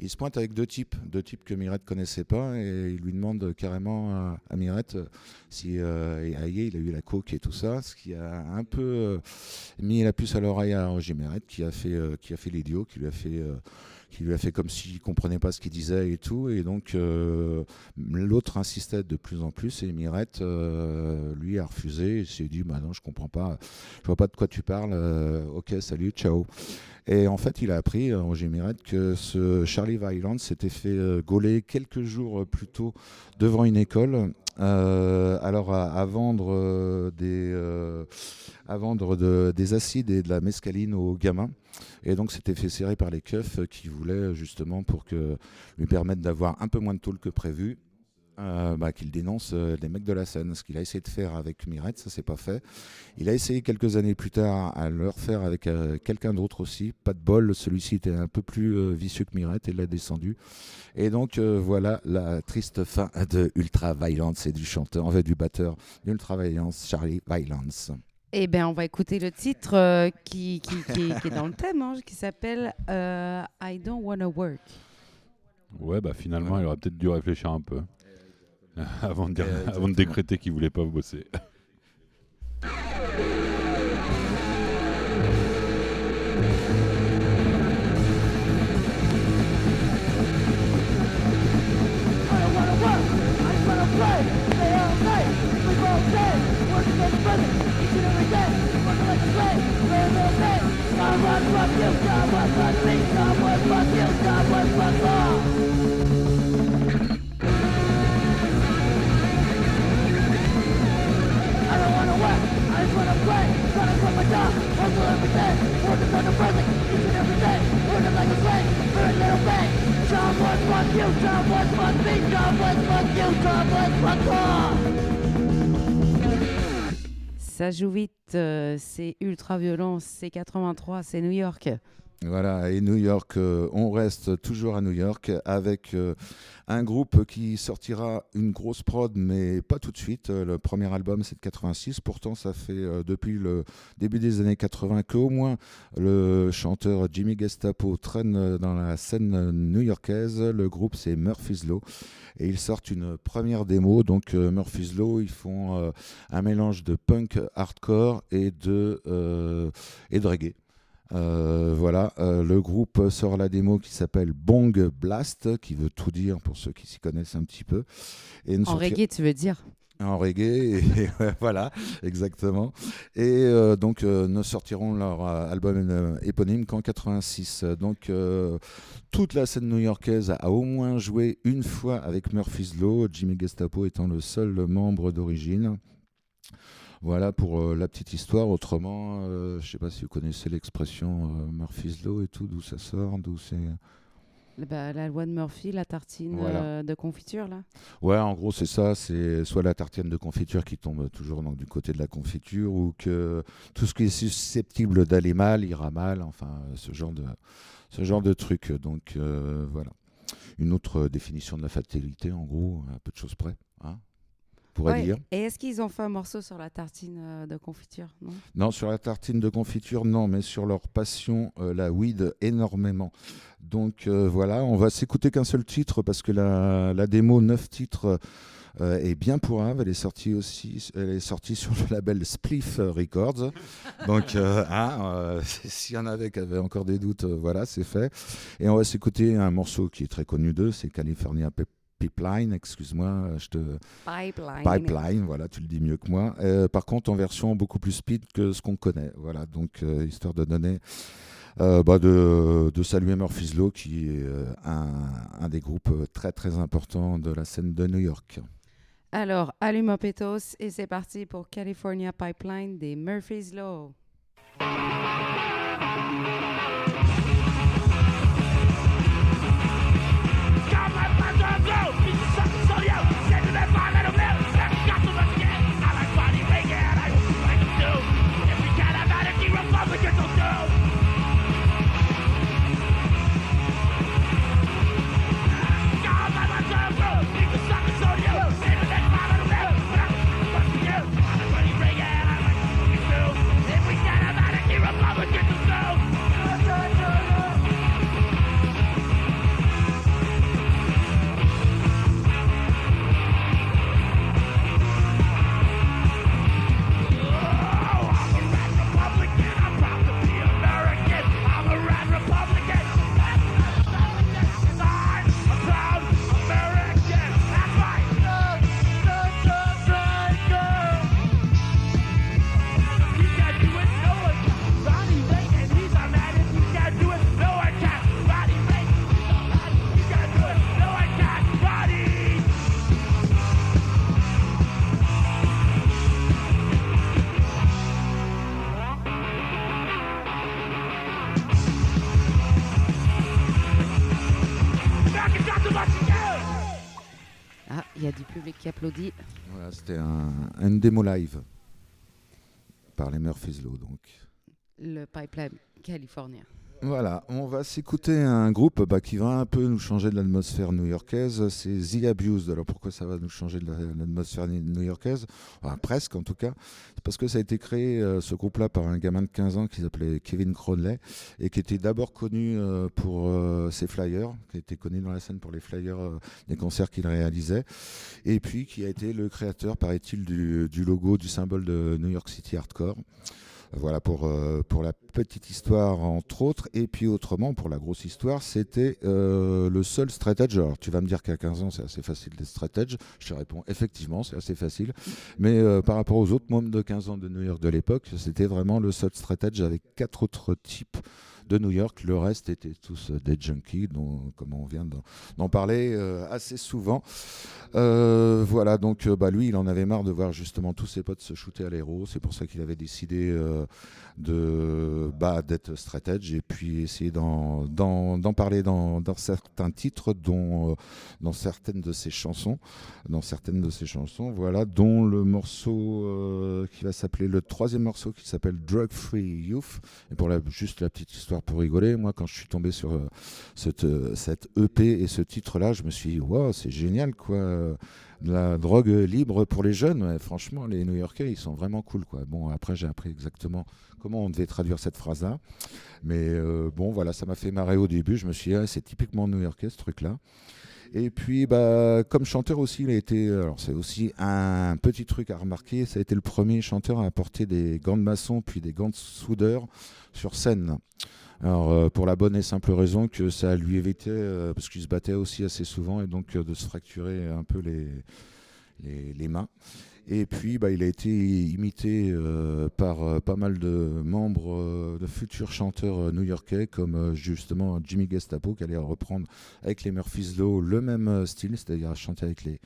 S4: il se pointe avec deux types, deux types que Mirette connaissait pas, et il lui demande carrément à, Mirette si euh, Aïe, il a eu la coke et tout ça, ce qui a un peu mis la puce à l'oreille à Roger Mirette, qui a fait fait l'idiot, qui lui a fait qui lui a fait comme s'il comprenait pas ce qu'il disait et tout. Et donc, euh, l'autre insistait de plus en plus et Mirette, euh, lui, a refusé. Il s'est dit, bah non, je comprends pas je vois pas de quoi tu parles. euh, ok, salut, ciao. Et en fait, il a appris, Roger Mirette, que ce Charlie Violent s'était fait gauler quelques jours plus tôt devant une école. alors à, vendre des des acides et de la mescaline aux gamins et donc s'était fait serrer par les keufs euh, qui voulaient justement pour que lui permettre d'avoir un peu moins de tôle que prévu euh, bah, qu'il dénonce euh, les mecs de la scène. Ce qu'il a essayé de faire avec Mirette, ça s'est pas fait. Il a essayé quelques années plus tard à le refaire avec quelqu'un d'autre aussi. Pas de bol, celui-ci était un peu plus vicieux que Mirette et l'a descendu. Et donc voilà la triste fin de Ultra Violence et du chanteur, en fait du batteur d'Ultra Violence, Charlie Violence.
S1: Eh bien, on va écouter le titre euh, qui, qui, qui- qui est dans le thème, hein, qui s'appelle euh, I Don't Wanna Work.
S2: Ouais, bah finalement, il aurait peut-être dû réfléchir un peu. *laughs* avant, de dire- avant de
S4: exactement.
S2: décréter qu'il voulait pas bosser.
S5: I don't wanna work, I just wanna play, you. I don't wanna work, I just wanna play, to quit my job, like a slave, very little.
S1: Ça joue vite, euh, c'est ultra violent, c'est 83, c'est New York.
S4: Voilà, et New York, euh, on reste toujours à New York avec euh, un groupe qui sortira une grosse prod, mais pas tout de suite. Le premier album, c'est de 86. Pourtant, ça fait depuis le début des années 80 qu'au moins le chanteur Jimmy Gestapo traîne dans la scène new-yorkaise. Le groupe, c'est Murphy's Law. Et ils sortent une première démo. Donc, Murphy's Law, ils font un mélange de punk hardcore et de, euh, et de reggae. Euh, voilà, euh, le groupe sort la démo qui s'appelle Bong Blast, qui veut tout dire pour ceux qui s'y connaissent un petit peu. Et
S1: En reggae, tu veux dire?
S4: En reggae, et, *laughs* voilà, exactement. Et euh, donc, euh, ne sortiront leur euh, album éponyme qu'en 86. Donc, toute la scène new-yorkaise a au moins joué une fois avec Murphy's Law, Jimmy Gestapo étant le seul membre d'origine. Voilà pour euh, la petite histoire. Autrement, euh, je ne sais pas si vous connaissez l'expression euh, Murphy's Law et tout, d'où ça sort, d'où c'est.
S1: Bah, La loi de Murphy, la tartine
S4: Voilà.
S1: de confiture, là.
S4: Ouais, en gros, c'est ça. C'est soit la tartine de confiture qui tombe toujours donc, du côté de la confiture, ou que tout ce qui est susceptible d'aller mal ira mal. Enfin, ce genre de, ce genre de truc. Donc, voilà. Une autre définition de la fatalité, en gros, à peu de choses près. Hein pourrait
S1: Ouais,
S4: dire.
S1: Et est-ce qu'ils ont fait un morceau sur la tartine euh, de confiture? Non?
S4: Non, sur la tartine de confiture, non, mais sur leur passion, euh, la weed, énormément. Donc euh, voilà, on va s'écouter qu'un seul titre parce que la, la démo 9 titres euh, est bien pourrave. Elle est sortie aussi, elle est sortie sur le label Spliff Records. Donc euh, hein, *laughs* euh, *laughs* s'il y en avait qui avaient encore des doutes, voilà, c'est fait. Et on va s'écouter un morceau qui est très connu d'eux, c'est California Pip- Pipeline. Excuse-moi, euh, je te
S1: Pipeline.
S4: Pipeline, voilà, tu le dis mieux que moi. Euh, par contre, en version beaucoup plus speed que ce qu'on connaît. Voilà, donc euh, histoire de donner, euh, bah, de, de saluer Murphy's Law, qui est un, un des groupes très très importants de la scène de New York.
S1: Alors, allume un pétos et c'est parti pour California Pipeline des Murphy's Law. Qui applaudit.
S4: Voilà, c'était un, une démo live par les Murphys Law. Donc.
S1: Le pipeline californien.
S4: Voilà, on va s'écouter un groupe bah, qui va un peu nous changer de l'atmosphère new-yorkaise, c'est The Abused. Alors pourquoi ça va nous changer de la- l'atmosphère new-yorkaise? Presque en tout cas. Parce que ça a été créé, euh, ce groupe-là, par un gamin de 15 ans qui s'appelait Kevin Cronley et qui était d'abord connu euh, pour euh, ses flyers, qui était connu dans la scène pour les flyers des concerts qu'il réalisait, et puis qui a été le créateur, paraît-il, du logo, du symbole de New York City Hardcore. Voilà pour, euh, pour la petite histoire, entre autres. Et puis autrement, pour la grosse histoire, c'était euh, le seul straight edge. Alors tu vas me dire qu'à 15 ans, c'est assez facile d'être straight edge. Je te réponds, effectivement, c'est assez facile. Mais euh, par rapport aux autres mômes de 15 ans de New York de l'époque, c'était vraiment le seul straight edge avec quatre autres types de New York. Le reste étaient tous euh, des junkies, dont, comme on vient d'en- parler euh, assez souvent. Euh, voilà, donc bah, lui, il en avait marre de voir justement tous ses potes se shooter à l'héros. C'est pour ça qu'il avait décidé de bah, d'être straight edge et puis essayer d'en parler dans, dans certains titres, dont dans certaines de ses chansons, dans certaines de ses chansons, voilà, dont le morceau qui va s'appeler le troisième morceau qui s'appelle Drug Free Youth. Et pour la, juste la petite histoire pour rigoler, moi quand je suis tombé sur euh, cette, euh, cette EP et ce titre-là, je me suis dit, wow, c'est génial quoi. la drogue libre pour les jeunes, franchement, les New-Yorkais, ils sont vraiment cool. Quoi. Bon, après, j'ai appris exactement comment on devait traduire cette phrase-là. Mais euh, bon, voilà, ça m'a fait marrer au début. Je me suis dit, ah, c'est typiquement New-Yorkais, ce truc-là. Et puis, bah, comme chanteur aussi, il a été. Alors, c'est aussi un petit truc à remarquer. Ça a été le premier chanteur à apporter des gants de maçon puis des gants de soudeur sur scène. Alors, euh, pour la bonne et simple raison que ça lui évitait, euh, parce qu'il se battait aussi assez souvent, et donc euh, de se fracturer un peu les, les, mains. Et puis, bah, il a été imité par pas mal de membres, de futurs chanteurs new-yorkais, comme justement Jimmy Gestapo, qui allait reprendre avec les Murphys Law le même style, c'est-à-dire chanter avec les,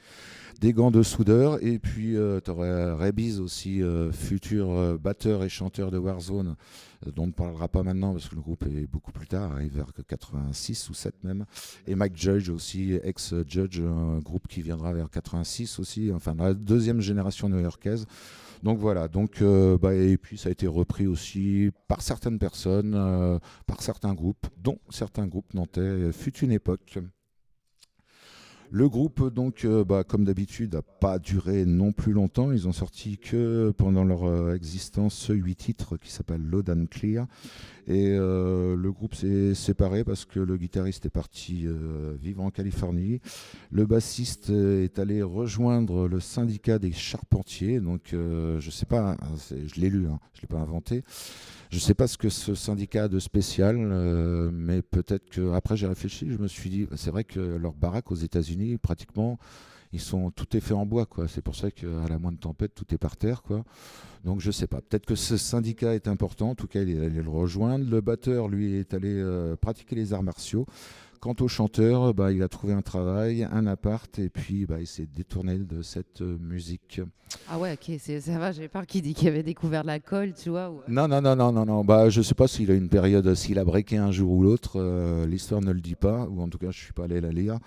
S4: des gants de soudeur. Et puis, tu aurais Rebiz aussi, euh, futur euh, batteur et chanteur de Warzone, euh, dont on ne parlera pas maintenant parce que le groupe est beaucoup plus tard, arrive vers 86 ou 7 même. Et Mike Judge aussi, ex-Judge, un groupe qui viendra vers 86 aussi, enfin dans la deuxième génération new-yorkaise. Donc voilà, donc, euh, bah, et puis ça a été repris aussi par certaines personnes, euh, par certains groupes, dont certains groupes nantais, euh, fut une époque. Le groupe, donc, euh, bah, comme d'habitude, n'a pas duré non plus longtemps. Ils ont sorti que pendant leur euh, existence huit titres qui s'appellent Load and Clear. Et euh, le groupe s'est séparé parce que le guitariste est parti vivre en Californie. Le bassiste est allé rejoindre le syndicat des charpentiers. Donc, je sais pas, hein, je l'ai lu, hein, je l'ai pas inventé. Je sais pas ce que ce syndicat a de spécial, euh, mais peut-être que après j'ai réfléchi, je me suis dit, c'est vrai que leur baraque aux États-Unis, pratiquement, ils sont tout est fait en bois, quoi. C'est pour ça qu'à la moindre tempête, tout est par terre, quoi. Donc je sais pas. Peut-être que ce syndicat est important. En tout cas, il est allé le rejoindre. Le batteur, lui, est allé euh, pratiquer les arts martiaux. Quant au chanteur, bah, il a trouvé un travail, un appart, et puis bah, il s'est détourné de cette euh, musique.
S1: Ah ouais, ok, ça va, j'ai peur qu'il dit qu'il avait découvert l'alcool, tu vois. ou-
S4: Non, non, non, non, non, non. Bah, je sais pas s'il a une période, s'il a breaké un jour ou l'autre. euh, L'histoire ne le dit pas, ou en tout cas, je suis pas allé la lire.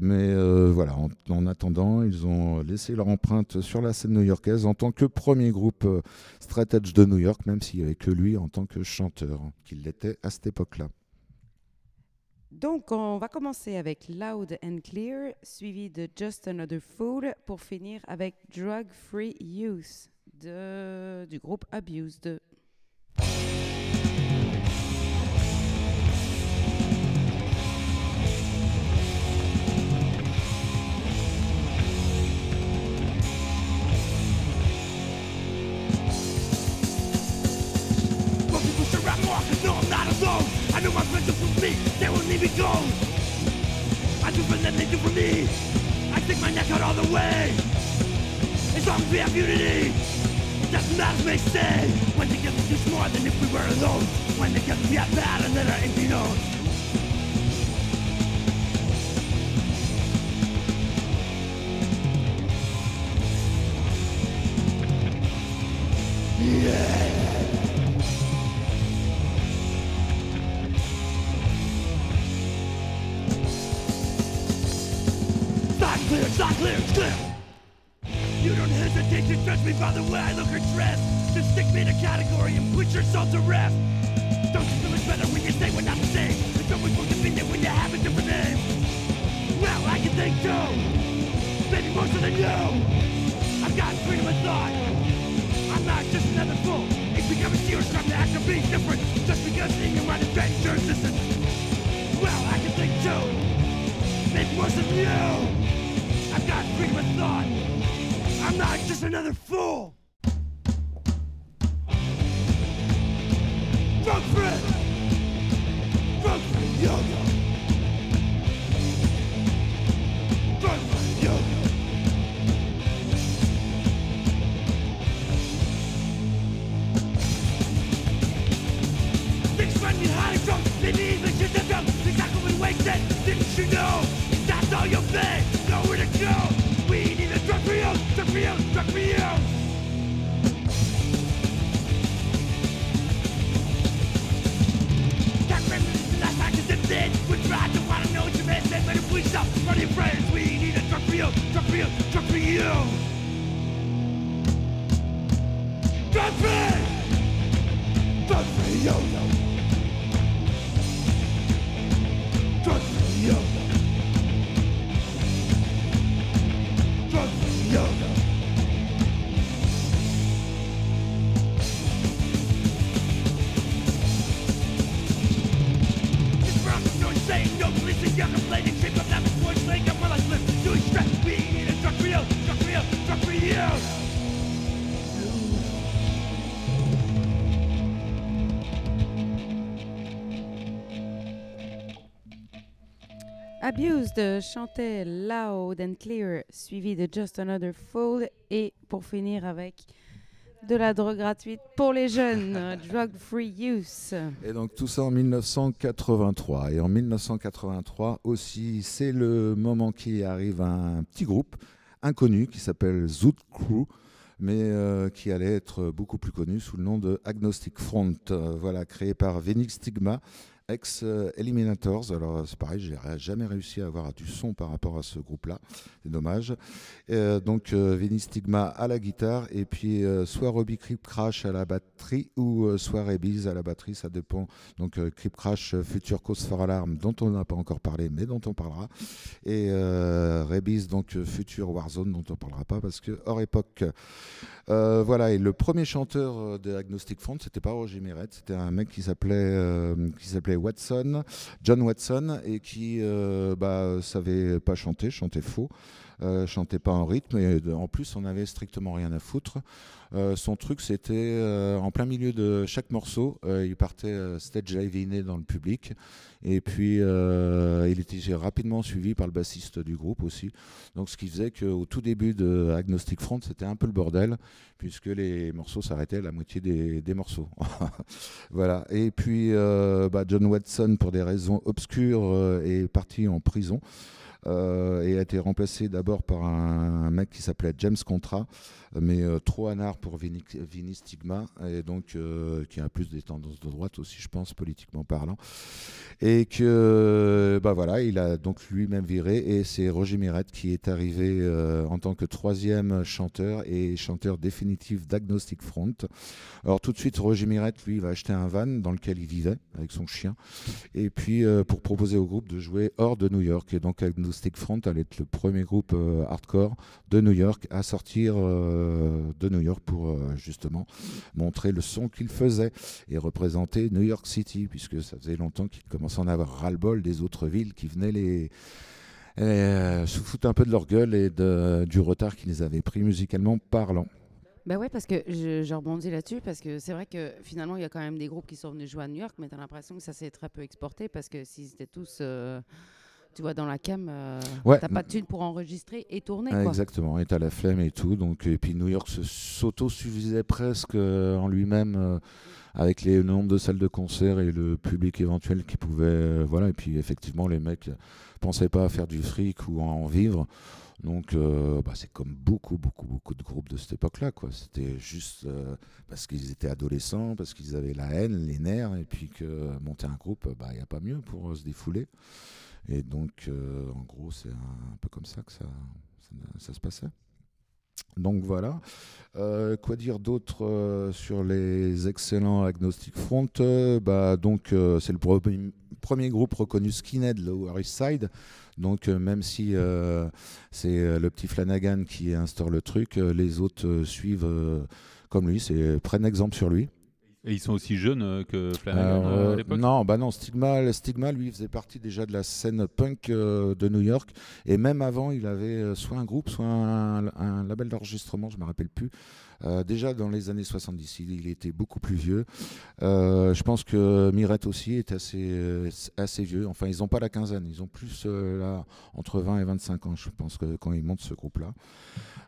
S4: Mais euh, voilà, en, en attendant, ils ont laissé leur empreinte sur la scène new-yorkaise en tant que premier groupe euh, straight edge de New York, même s'il n'y avait que lui en tant que chanteur, qu'il l'était à cette époque-là.
S1: Donc, on va commencer avec Loud and Clear, suivi de Just Another Food, pour finir avec Drug Free Use de, du groupe
S3: for me, they won't leave me go I do for them, they do for me. I stick my neck out all the way. As long as we have unity It doesn't matter may stay When together it's more than if we were alone. When together we have bad and let our envy known It's
S8: judge me by the way I look or dress. Just stick me in a category and put yourself to rest. Don't you feel it's better when you say we're not the same? It's always more convenient when you have a different name. Well, I can think too. Maybe more so than you. I've got freedom of thought. I'm not just another fool. It's becoming serious trying to act or be different. Just because in your mind is your existence. Well, I can think too. Maybe more than you. I've got freedom of thought. I'm not just another fool! Rock friend! Rock friend yoga! Rock friend yoga! Things run high wasted, didn't you know? That's all you've been, nowhere to go! You, drug for you, drug for you. That reminiscence of last time 'cause it did. We're trying to wanna know what you meant, then, but if we stop running friends, we need a drug for you, drug for you, drug for you. Drug free! Drug free yo-yo. Drug free yo-yo. Drug
S1: Abused chantait Loud and Clear, suivi de Just Another Fool, et pour finir avec de la drogue gratuite pour les jeunes, *laughs* Drug Free Use.
S4: Et donc tout ça en 1983. Et en 1983 aussi, c'est le moment qui arrive à un petit groupe inconnu qui s'appelle Zoot Crew, mais euh, qui allait être beaucoup plus connu sous le nom de Agnostic Front. Euh, voilà, créé par Venix Stigma, ex euh, Eliminators. Alors c'est pareil, j'ai jamais réussi à avoir du son par rapport à ce groupe-là. C'est dommage. Euh, donc euh, Venix Stigma à la guitare et puis euh, soit Robbie Creep Crash à la batterie ou euh, soit Rebiz à la batterie, ça dépend donc euh, Creep Crash, euh, Future Cause for Alarm, dont on n'a pas encore parlé, mais dont on parlera. Et euh, Rebiz, donc euh, Future Warzone, dont on parlera pas parce que hors époque. Euh, voilà, et le premier chanteur euh, de Agnostic Front, c'était pas Roger Miret, c'était un mec qui s'appelait euh, qui s'appelait John Watson, et qui euh, bah, savait pas chanter, chantait faux. Euh, chantait pas en rythme et de- en plus on avait strictement rien à foutre. Euh, son truc c'était euh, en plein milieu de chaque morceau, euh, il partait euh, stage diviné dans le public et puis euh, il était rapidement suivi par le bassiste du groupe aussi. Donc ce qui faisait qu'au tout début de Agnostic Front c'était un peu le bordel puisque les morceaux s'arrêtaient à la moitié des, morceaux. *laughs* voilà. Et puis euh, bah, John Watson pour des raisons obscures euh, est parti en prison euh, et a été remplacé d'abord par un, un mec qui s'appelait James Contra, mais euh, trop anard pour Vinny, Vinny Stigma, et donc euh, qui a plus des tendances de droite aussi, je pense, politiquement parlant. Et que, bah voilà, il a donc lui-même viré, et c'est Roger Miret qui est arrivé euh, en tant que troisième chanteur et chanteur définitif d'Agnostic Front. Alors tout de suite, Roger Miret, lui, va acheter un van dans lequel il vivait avec son chien, et puis pour proposer au groupe de jouer hors de New York. Et donc Agnostic Front allait être le premier groupe hardcore de New York à sortir de New York pour euh, justement montrer le son qu'il faisait et représenter New York City, puisque ça faisait longtemps qu'ils commençaient à en avoir ras-le-bol des autres villes qui venaient les, euh, se foutre un peu de leur gueule et du retard qu'ils avaient pris musicalement parlant.
S1: Ben ouais, parce que je, je rebondis là-dessus, parce que c'est vrai que finalement, il y a quand même des groupes qui sont venus jouer à New York, mais tu as l'impression que ça s'est très peu exporté, parce que s'ils étaient tous, euh, tu vois, dans la cam, euh,
S4: Ouais.
S1: t'as pas de thunes pour enregistrer et tourner,
S4: Ah,
S1: quoi.
S4: exactement, et t'as la flemme et tout. Donc, et puis New York s'auto-suffisait presque euh, en lui-même euh, avec les nombres de salles de concert et le public éventuel qui pouvait. euh, voilà, et puis effectivement, les mecs pensaient pas à faire du fric ou à en vivre. Donc, euh, bah, c'est comme beaucoup, beaucoup, beaucoup de groupes de cette époque-là. quoi. C'était juste euh, parce qu'ils étaient adolescents, parce qu'ils avaient la haine, les nerfs, et puis que monter un groupe, il n'y a pas mieux pour se défouler. Et donc, euh, en gros, c'est un, peu comme ça que ça, se passait. Donc voilà. Euh, quoi dire d'autre euh, sur les excellents Agnostic Front? Bah, Donc c'est le premier groupe reconnu skinhead, le Lower East Side. Donc même si c'est le petit Flanagan qui instaure le truc, les autres suivent comme lui, prennent exemple sur lui.
S2: Et ils sont aussi jeunes euh, que Flanagan euh, à
S4: euh,
S2: l'époque
S4: non, bah non, Stigma, Stigma, lui, faisait partie déjà de la scène punk de New York. Et même avant, il avait soit un groupe, soit un, un label d'enregistrement, je ne me rappelle plus. Euh, déjà dans les années 70, il, était beaucoup plus vieux. Euh, je pense que Mirette aussi est assez, euh, assez vieux. Enfin, ils n'ont pas la quinzaine, ils ont plus là, entre 20 et 25 ans, je pense, que, quand ils montent ce groupe-là.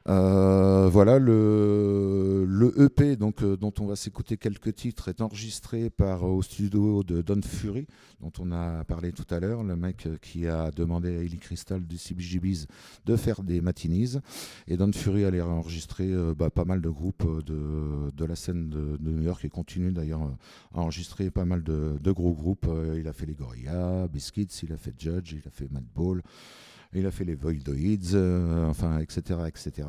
S4: Voilà, le, le EP donc, dont on va s'écouter quelques titres est enregistré par, au studio de Don Fury, dont on a parlé tout à l'heure, le mec qui a demandé à Ellie Crystal du CBGB's de faire des matinies. Et Don Fury allait enregistrer bah, pas mal de groupes euh, de, la scène de, New York et continue d'ailleurs euh, à enregistrer pas mal de, gros groupes. Euh, il a fait les Gorillaz, Biscuits, il a fait Judge, il a fait Madball. Il a fait les Voidoids, enfin, etc., etc.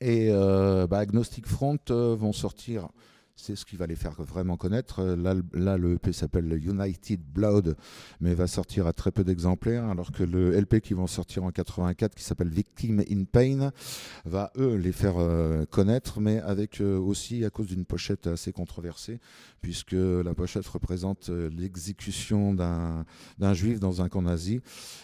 S4: Et euh, bah, Agnostic Front vont sortir, c'est ce qui va les faire vraiment connaître. Euh, Là, le- là, le EP s'appelle United Blood, mais va sortir à très peu d'exemplaires, alors que le LP qui vont sortir en 84, qui s'appelle Victim in Pain, va eux les faire euh, connaître, mais avec euh, aussi à cause d'une pochette assez controversée, puisque la pochette représente euh, l'exécution d'un juif dans un camp nazi.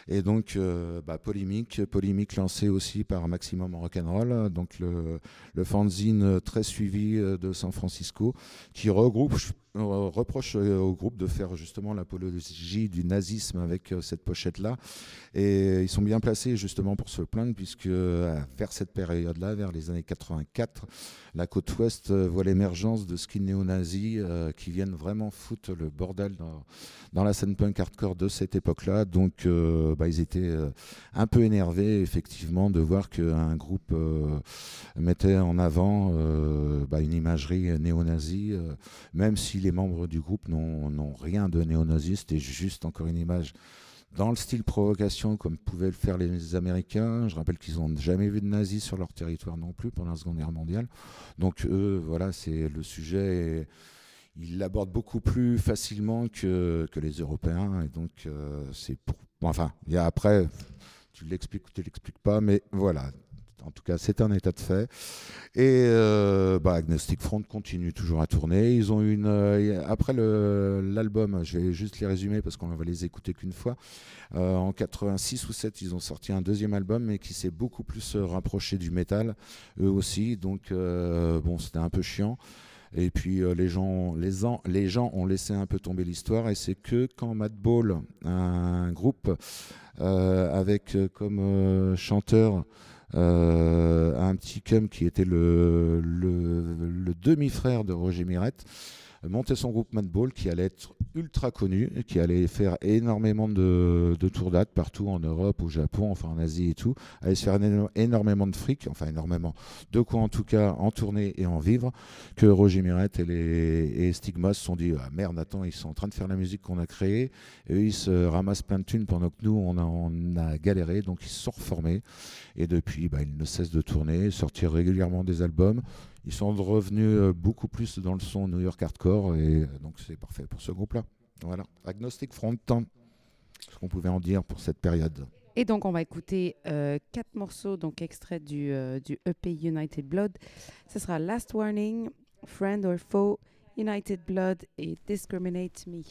S4: Et donc, euh, bah, polémique, polémique lancée aussi par Maximum Rock'n'Roll, donc le, le fanzine euh, très suivi euh, de San Francisco, qui regroupe, euh, reproche euh, au groupe de faire justement l'apologie du nazisme avec euh, cette pochette-là. Et ils sont bien placés justement pour se plaindre, puisque euh, vers cette période-là, vers les années 84, la côte ouest euh, voit l'émergence de skins néo-nazis euh, qui viennent vraiment foutre le bordel dans, dans la scène punk hardcore de cette époque-là. Donc, euh, bah, ils étaient euh, un peu énervés, effectivement, de voir qu'un groupe euh, mettait en avant euh, bah, une imagerie néo-nazie, euh, même si les membres du groupe n'ont rien de néo-nazi, c'était juste encore une image dans le style provocation, comme pouvaient le faire les Américains. Je rappelle qu'ils n'ont jamais vu de nazis sur leur territoire non plus pendant la Seconde Guerre mondiale. Donc, eux, voilà, c'est le sujet. est- ils l'abordent beaucoup plus facilement que, les Européens. Et donc, euh, c'est pour. enfin, il y a après, tu l'expliques ou tu l'expliques pas, mais voilà. En tout cas, c'est un état de fait. Et euh, bah, Agnostic Front continue toujours à tourner. Ils ont euh, après l'album, je vais juste les résumer parce qu'on va les écouter qu'une fois. Euh, en 86 ou 7, ils ont sorti un deuxième album, mais qui s'est beaucoup plus rapproché du métal, eux aussi. Donc, bon, c'était un peu chiant. Et puis euh, les, gens, les, les gens ont laissé un peu tomber l'histoire. Et c'est que quand Madball, un groupe euh, avec euh, comme chanteur un petit cum qui était le, le demi-frère de Roger Mirette, montait son groupe Madball qui allait être ultra connu, qui allait faire énormément de, tours dates partout en Europe, au Japon, enfin en Asie et tout, allait se faire éno- énormément de fric, enfin énormément, de quoi en tout cas en tourner et en vivre, que Roger Mirette et, les, et Stigma se sont dit ah, merde, attends, ils sont en train de faire la musique qu'on a créée, et eux, ils se ramassent plein de thunes pendant que nous on a, a galéré, donc ils se sont reformés, et depuis bah, ils ne cessent de tourner, sortir régulièrement des albums. Ils sont revenus euh, beaucoup plus dans le son New York hardcore et euh, donc c'est parfait pour ce groupe-là. Voilà, Agnostic Front, ce qu'on pouvait en dire pour cette période.
S1: Et donc, on va écouter euh, quatre morceaux, donc extraits du, du EP United Blood. Ce sera Last Warning, Friend or Foe, United Blood et Discriminate Me.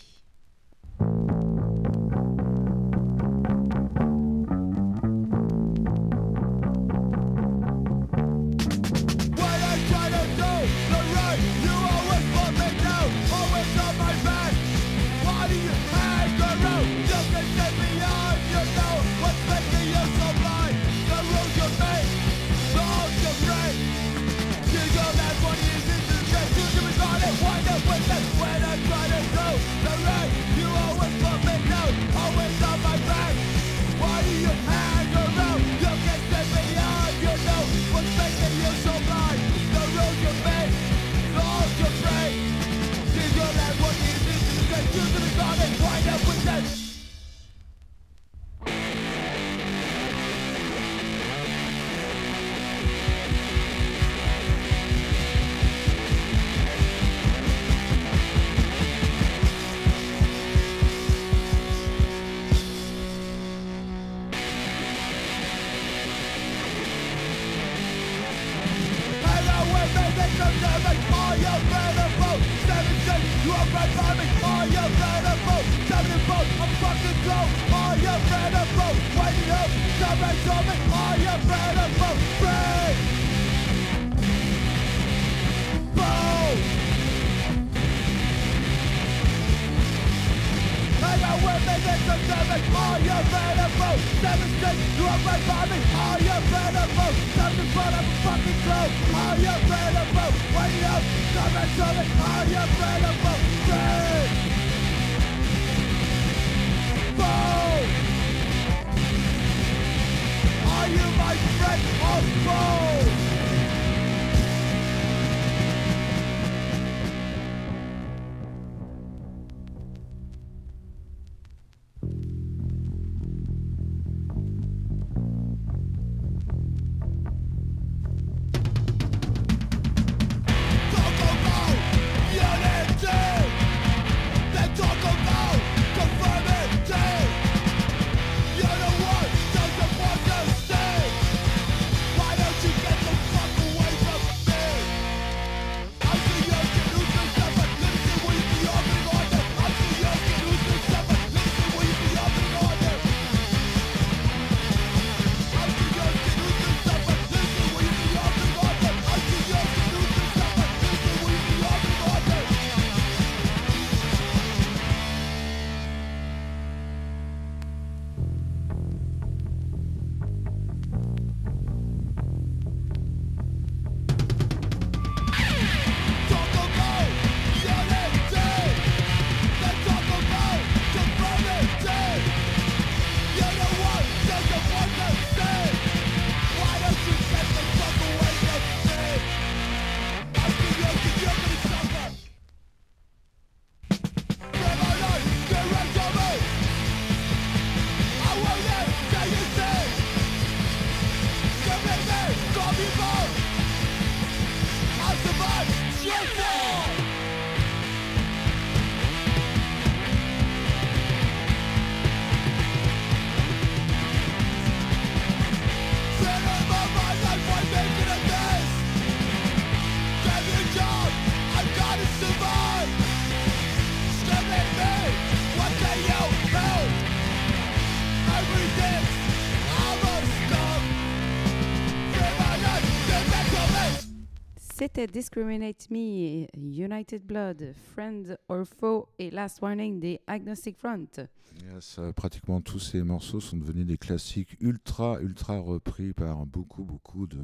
S1: C'était Discriminate Me, United Blood, Friend or Foe et Last Warning des Agnostic Front.
S4: Yes, euh, pratiquement tous ces morceaux sont devenus des classiques ultra, ultra repris par beaucoup, beaucoup de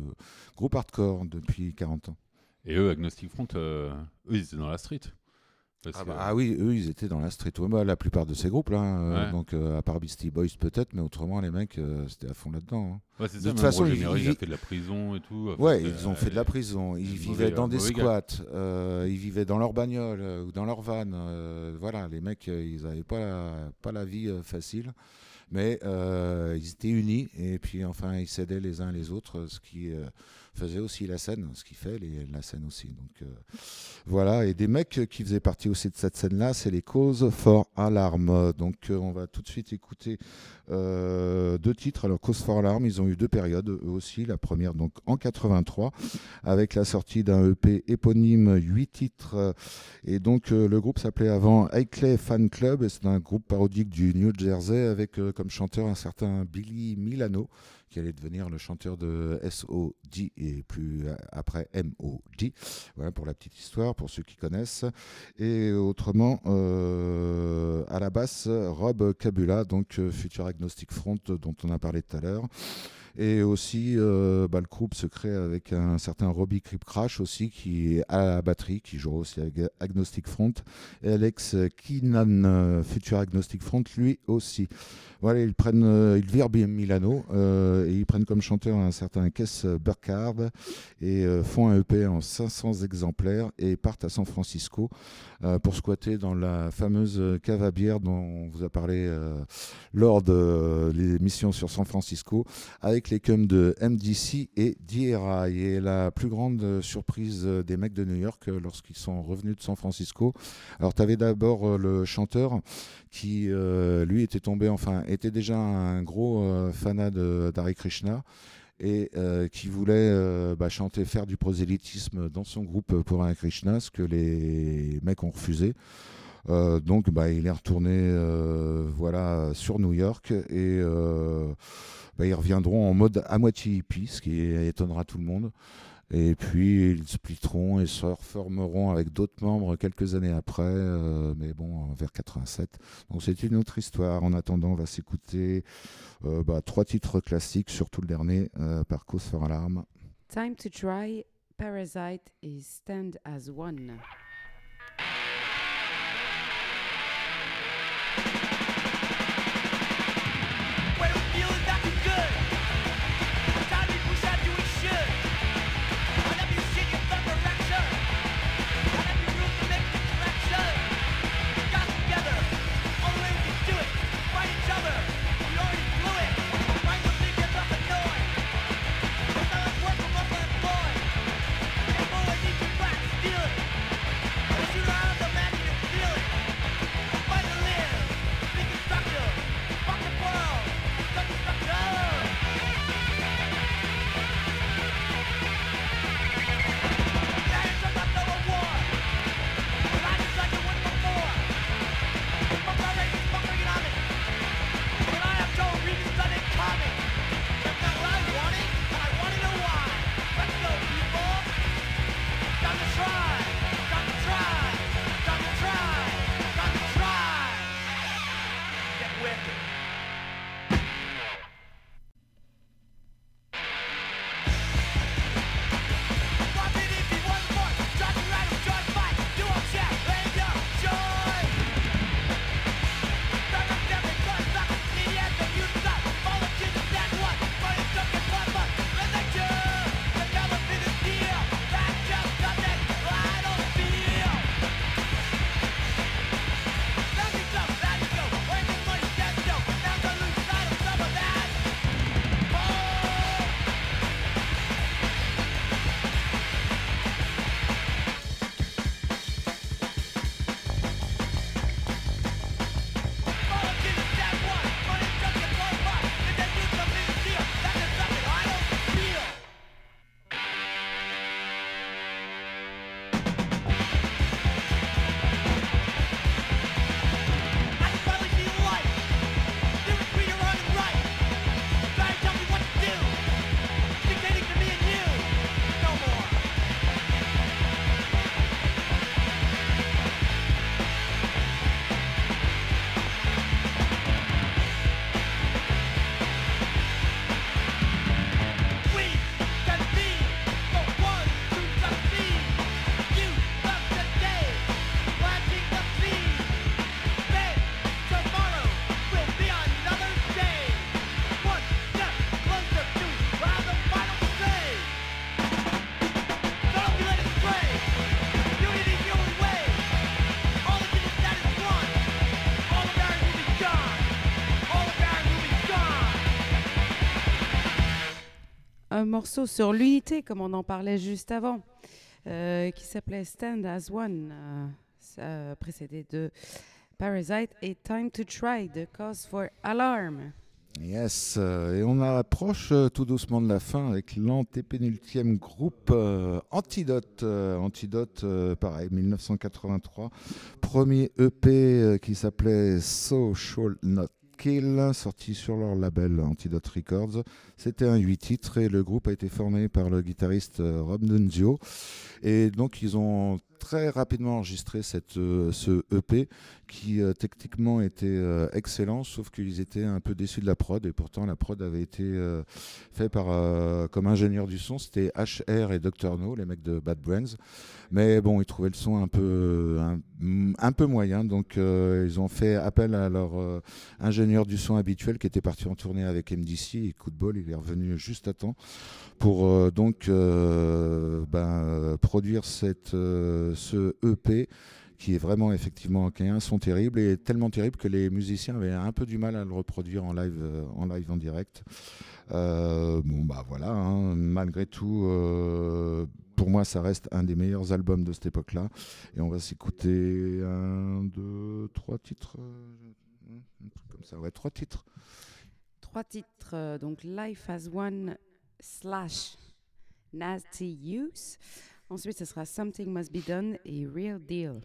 S4: groupes hardcore depuis 40 ans.
S2: Et eux, Agnostic Front, euh, eux, ils étaient dans la street.
S4: Ah, bah, ah oui, eux, ils étaient dans la street. Ouais, la plupart de ces groupes-là, hein, euh,
S2: Ouais.
S4: donc euh, à part Beastie Boys peut-être, mais autrement, les mecs, euh, c'était à fond là-dedans. hein.
S2: Ouais,
S4: de
S2: ça,
S4: toute façon, ils-
S2: a
S4: ils-
S2: fait de la prison et tout. Enfin,
S4: Ouais, ils ont fait de la
S2: euh,
S4: prison. Ils
S2: mauvais-
S4: vivaient dans des squats. euh, ils vivaient dans leur bagnole euh, ou dans leur van. euh, voilà, les mecs, euh, ils n'avaient pas la, pas la vie euh, facile. Mais euh, ils étaient unis et puis enfin ils s'aidaient les uns les autres, ce qui euh, faisait aussi la scène, ce qui fait les- la scène aussi. Donc euh, voilà, et des mecs qui faisaient partie aussi de cette scène-là, c'est les causes for Alarm. Donc euh, on va tout de suite écouter euh, deux titres. Alors Cause for Alarm, ils ont eu deux périodes, eux aussi. La première donc en 83 avec la sortie d'un EP éponyme, 8 titres. Et donc le groupe s'appelait avant Highclay Fan Club et c'est un groupe parodique du New Jersey avec comme chanteur un certain Billy Milano qui allait devenir le chanteur de SOD et plus euh, après MOD. Voilà pour la petite histoire, pour ceux qui connaissent. Et autrement, euh, à la basse, Rob Cabula, donc euh, futur Agnostic Front dont on a parlé tout à l'heure. Et aussi, euh, bah, le groupe se crée avec un certain Robbie Crip Crash aussi, qui est à la batterie, qui joue aussi avec Agnostic Front. Et Alex Keenan, euh, futur Agnostic Front, lui aussi. Voilà, ils prennent, euh, ils virent Milano euh, et ils prennent comme chanteur un certain Kess Burkhardt et font un EP en 500 exemplaires et partent à San Francisco pour squatter dans la fameuse cave à bière dont on vous a parlé euh, lors de l'émission sur San Francisco avec les cums de MDC et DRI. Et la plus grande surprise des mecs de New York euh, lorsqu'ils sont revenus de San Francisco, alors tu avais d'abord euh, le chanteur qui euh, lui était tombé, enfin était déjà un gros euh, fanat d'Hare Krishna. Et euh, qui voulait euh, bah, chanter, faire du prosélytisme dans son groupe pour un Krishna, ce que les mecs ont refusé. Euh, donc bah, il est retourné euh, voilà, sur New York et euh, bah, ils reviendront en mode à moitié hippie, ce qui étonnera tout le monde. Et puis ils splitteront et se reformeront avec d'autres membres quelques années après, euh, mais bon, vers 87. Donc c'est une autre histoire. En attendant, on va s'écouter euh, bah, trois titres classiques, surtout le dernier, euh, par Cause for Alarm.
S8: Time to try Parasite et Stand as One. Un morceau sur l'unité, comme on en parlait juste avant, euh, qui s'appelait Stand as One, euh, précédé de Parasite et Time to Try de Cause for Alarm.
S4: Yes, euh, et on approche euh, tout doucement de la fin avec l'antépénultième groupe Antidote. Antidote, euh, pareil, 1983. Premier EP qui s'appelait Social Not Sorti sur leur label Antidote Records. C'était un 8 titres et le groupe a été formé par le guitariste euh, Rob Nunzio. Et donc ils ont très rapidement enregistré euh, ce EP qui euh, techniquement était excellent, sauf qu'ils étaient un peu déçus de la prod et pourtant la prod avait été euh, faite par comme ingénieur du son, c'était HR et Dr No, les mecs de Bad Brains. Mais bon, ils trouvaient le son un peu un peu moyen, donc euh, ils ont fait appel à leur euh, ingénieur du son habituel qui était parti en tournée avec MDC et coup de bol, il est revenu juste à temps pour euh, donc ben, produire cette, ce EP qui est vraiment effectivement qui son terrible et tellement terrible que les musiciens avaient un peu du mal à le reproduire en live en live en direct. Bon bah voilà, hein, malgré tout, pour moi ça reste un des meilleurs albums de cette époque-là. Et on va s'écouter un, deux, trois titres, euh, un truc comme ça, ouais, trois titres.
S8: Trois titres, euh, donc Life as One,
S3: slash Nasty Use. Ensuite, ce sera Something Must Be Done et Real Deal.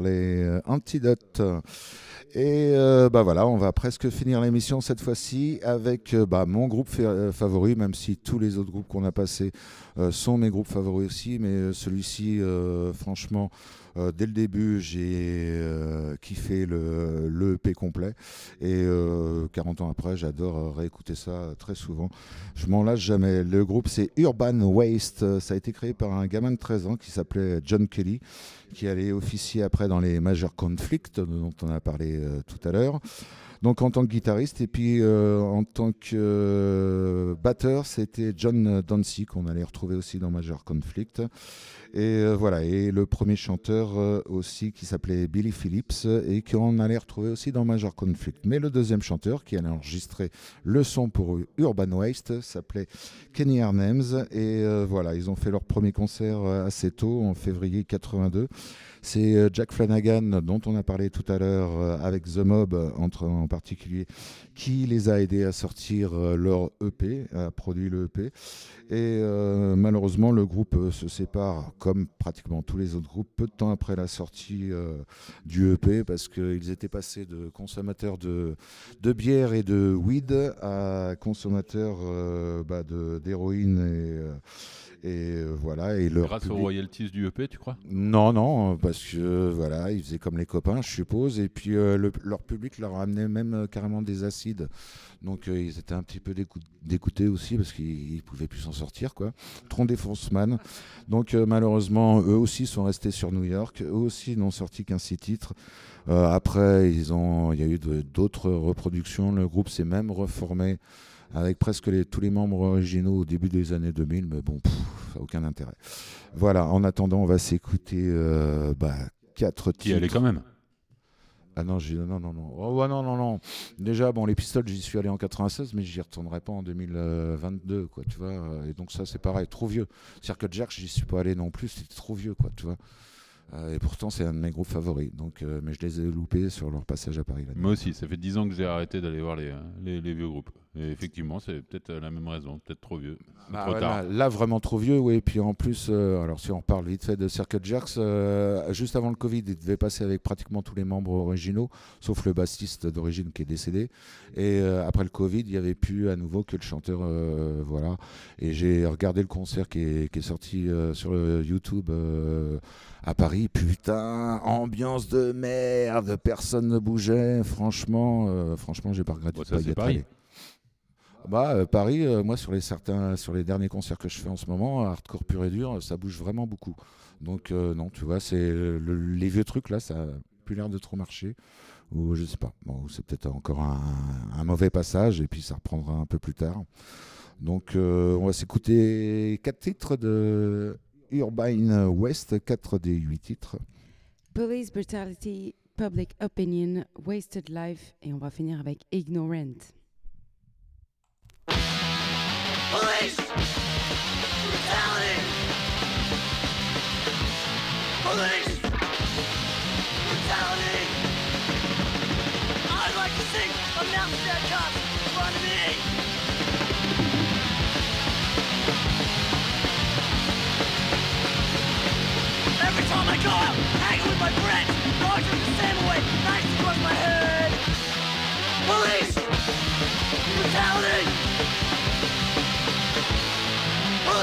S4: Les euh, antidotes. Et euh, bah voilà, on va presque finir l'émission cette fois-ci avec euh, bah, mon groupe euh, favori, même si tous les autres groupes qu'on a passés sont mes groupes favoris aussi, mais celui-ci, franchement, euh, dès le début, j'ai euh, kiffé le, complet. Et euh, 40 ans après, j'adore euh, réécouter ça euh, très souvent. Je m'en lâche jamais. Le groupe, c'est Urban Waste. Ça a été créé par un gamin de 13 ans qui s'appelait John Kelly, qui allait officier après dans les Major Conflicts, dont on a parlé euh, tout à l'heure. Donc en tant que guitariste et puis euh, en tant que euh, batteur, c'était John Dancy qu'on allait retrouver aussi dans Major Conflict. Et euh, voilà, et le premier chanteur aussi qui s'appelait Billy Phillips et qu'on allait retrouver aussi dans Major Conflict. Mais le deuxième chanteur qui allait enregistrer le son pour Urban Waste s'appelait Kenny Arnems et voilà, ils ont fait leur premier concert assez tôt en février 82. C'est euh, Jack Flanagan dont on a parlé tout à l'heure euh, avec The Mob en particulier qui les a aidés à sortir euh, leur EP, a produit le EP. Et malheureusement, le groupe se sépare, comme pratiquement tous les autres groupes, peu de temps après la sortie du EP, parce qu'ils étaient passés de consommateurs de, bière et de weed à consommateurs bah, d'héroïne et, et euh, voilà. Et leur
S2: Grâce aux royalties du EP, tu crois?
S4: Non, non, parce que voilà, ils faisaient comme les copains, je suppose, et puis euh, le- leur public leur amenait même euh, carrément des acides, donc euh, ils étaient un petit peu dégoûtés aussi parce qu'ils ils pouvaient plus s'en sortir, quoi. Tron Défonceman. Donc malheureusement, eux aussi sont restés sur New York, eux aussi n'ont sorti qu'un six titres. Après, ils ont, il y a eu d'autres reproductions. Le groupe s'est même reformé avec presque les- tous les membres originaux au début des années 2000, mais bon, pff, ça n'a aucun intérêt. Voilà, en attendant, on va s'écouter euh, bah, quatre
S2: Qui allait
S4: titres.
S2: quand même.
S4: Ah non, non, non, non. Oh, non, non, non. Déjà, bon, les pistoles, j'y suis allé en 96, mais j'y retournerai pas en 2022, quoi, tu vois. Et donc ça, c'est pareil, trop vieux. C'est-à-dire que Jerk, j'y suis pas allé non plus, c'était trop vieux, quoi, tu vois. Euh, et pourtant, c'est un de mes groupes favoris. Donc, euh, mais je les ai loupés sur leur passage à Paris.
S2: Moi aussi, ça fait 10 ans que j'ai arrêté d'aller voir les, euh, les, les vieux groupes. Et effectivement, c'est peut-être euh, la même raison, peut-être trop vieux.
S4: Bah
S2: trop
S4: ouais,
S2: tard.
S4: Là, là, vraiment trop vieux, oui. Et puis en plus, euh, alors si on parle vite fait de Circle Jerks, euh, juste avant le Covid, il devait passer avec pratiquement tous les membres originaux, sauf le bassiste d'origine qui est décédé. Et euh, après le Covid, il n'y avait plus à nouveau que le chanteur, voilà. Et j'ai regardé le concert qui est, qui est sorti sur le YouTube. à Paris, putain, ambiance de merde, personne ne bougeait. Franchement, franchement, j'ai pas regretté de
S2: ça,
S4: pas y être allé. Bah, euh, Paris, euh, moi, sur les, certains, sur les derniers concerts que je fais en ce moment, hardcore pur et dur, ça bouge vraiment beaucoup. Donc, euh, non, tu vois, c'est le- les vieux trucs là, ça a plus l'air de trop marcher. Ou je sais pas. Bon, c'est peut-être encore un, mauvais passage et puis ça reprendra un peu plus tard. Donc, on va s'écouter quatre titres de Urban West, quatre des huit titres.
S1: Police Brutality, Public Opinion, Wasted Life et on va finir avec Ignorant.
S3: Police brutality. Police brutality. I'd like to sing in front of me. Every time I go out, hanging with my friends, are the same way, across my head. Police brutality.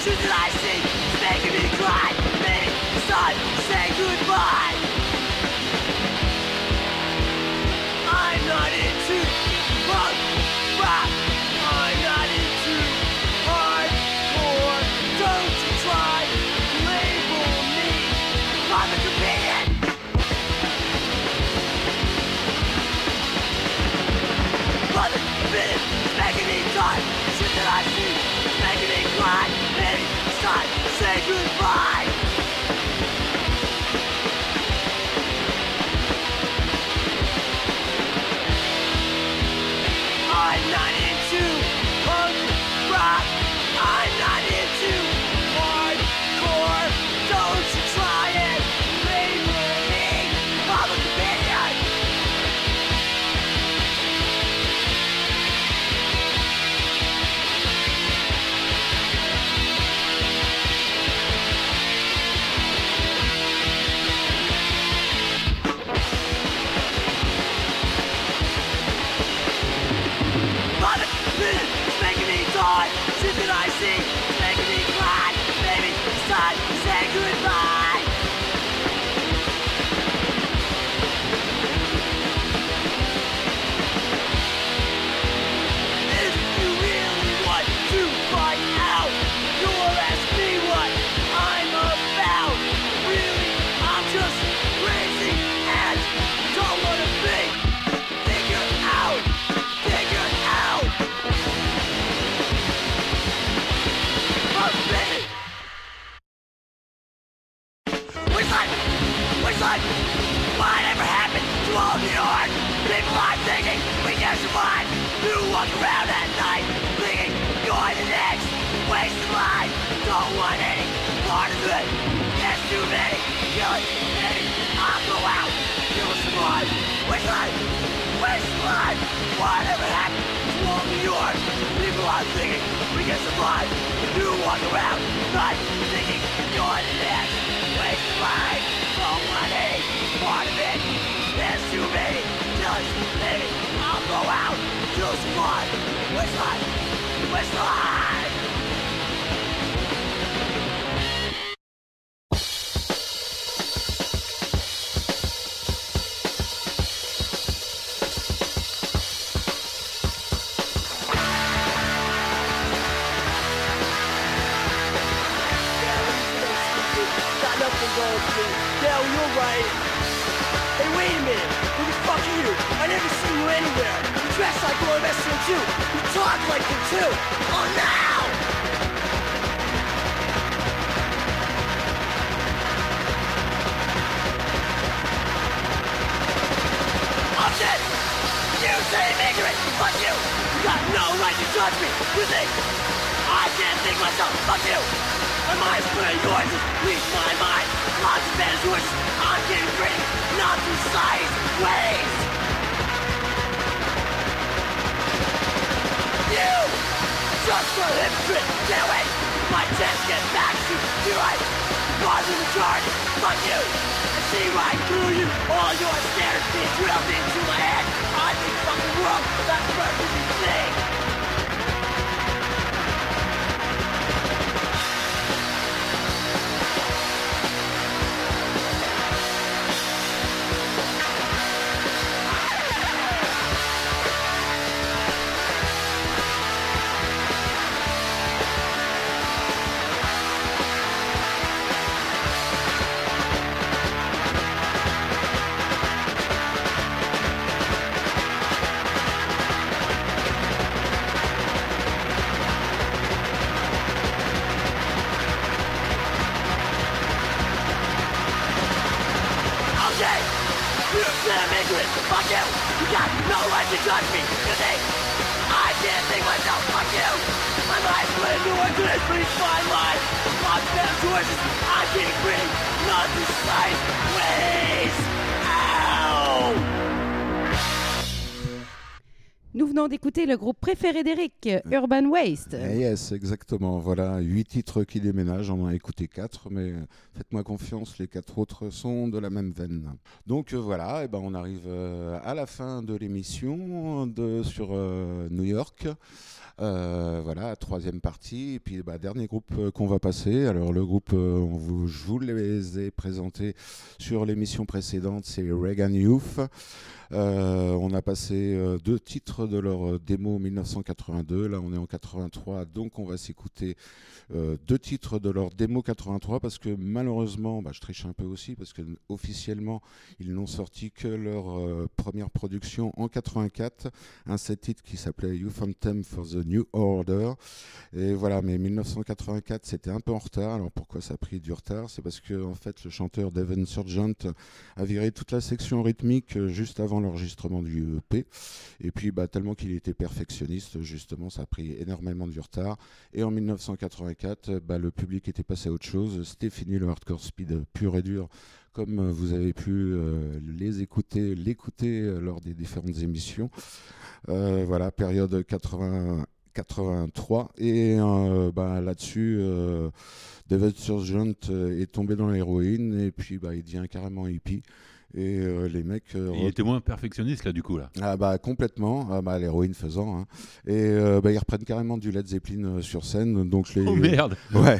S3: should I see?
S5: Making me cry, make son, say goodbye. goodbye. whatever that is wrong in New York. People are thinking we can survive. If You walk around not thinking you're this. Waste of time, no money. Part of it, there's too many. Just me. I'll go out to survive. Waste
S1: time. Waste time. Le groupe préféré d'Eric, Urban Waste.
S4: Eh yes, exactement. Voilà, huit titres qui déménagent. On en a écouté quatre, mais euh, faites-moi confiance, les quatre autres sont de la même veine. Donc euh, voilà, eh ben, on arrive euh, à la fin de l'émission de, sur euh, New York. Euh, voilà, troisième partie. Et puis, bah, dernier groupe qu'on va passer. Alors, le groupe, on vous, je vous les ai présentés sur l'émission précédente, c'est Reagan Youth. Euh, on a passé euh, deux titres de leur euh, démo 1982. Là, on est en 83, donc on va s'écouter euh, deux titres de leur démo 83 parce que malheureusement, bah, je triche un peu aussi parce que officiellement, ils n'ont sorti que leur euh, première production en 84, un set titre qui s'appelait Youth Anthem for the New Order. Et voilà, mais 1984, c'était un peu en retard. Alors pourquoi ça a pris du retard? C'est parce que en fait, le chanteur Devon Surgent a viré toute la section rythmique euh, juste avant l'enregistrement du EP. Et puis, bah, tellement qu'il était perfectionniste, justement, ça a pris énormément du retard. Et en 1984, euh, bah, le public était passé à autre chose. C'était fini le hardcore speed pur et dur, comme euh, vous avez pu euh, les écouter, l'écouter lors des différentes émissions. Voilà, période 80. 83 et bah, là-dessus euh, David est tombé dans l'héroïne et puis bah, il devient carrément hippie et euh, les mecs euh,
S2: Il était moins perfectionniste là du coup là.
S4: ah bah complètement, ah bah l'héroïne faisant. hein. Et euh, bah, ils reprennent carrément du Led Zeppelin euh, sur scène. Donc les,
S2: Oh merde *laughs*
S4: ouais.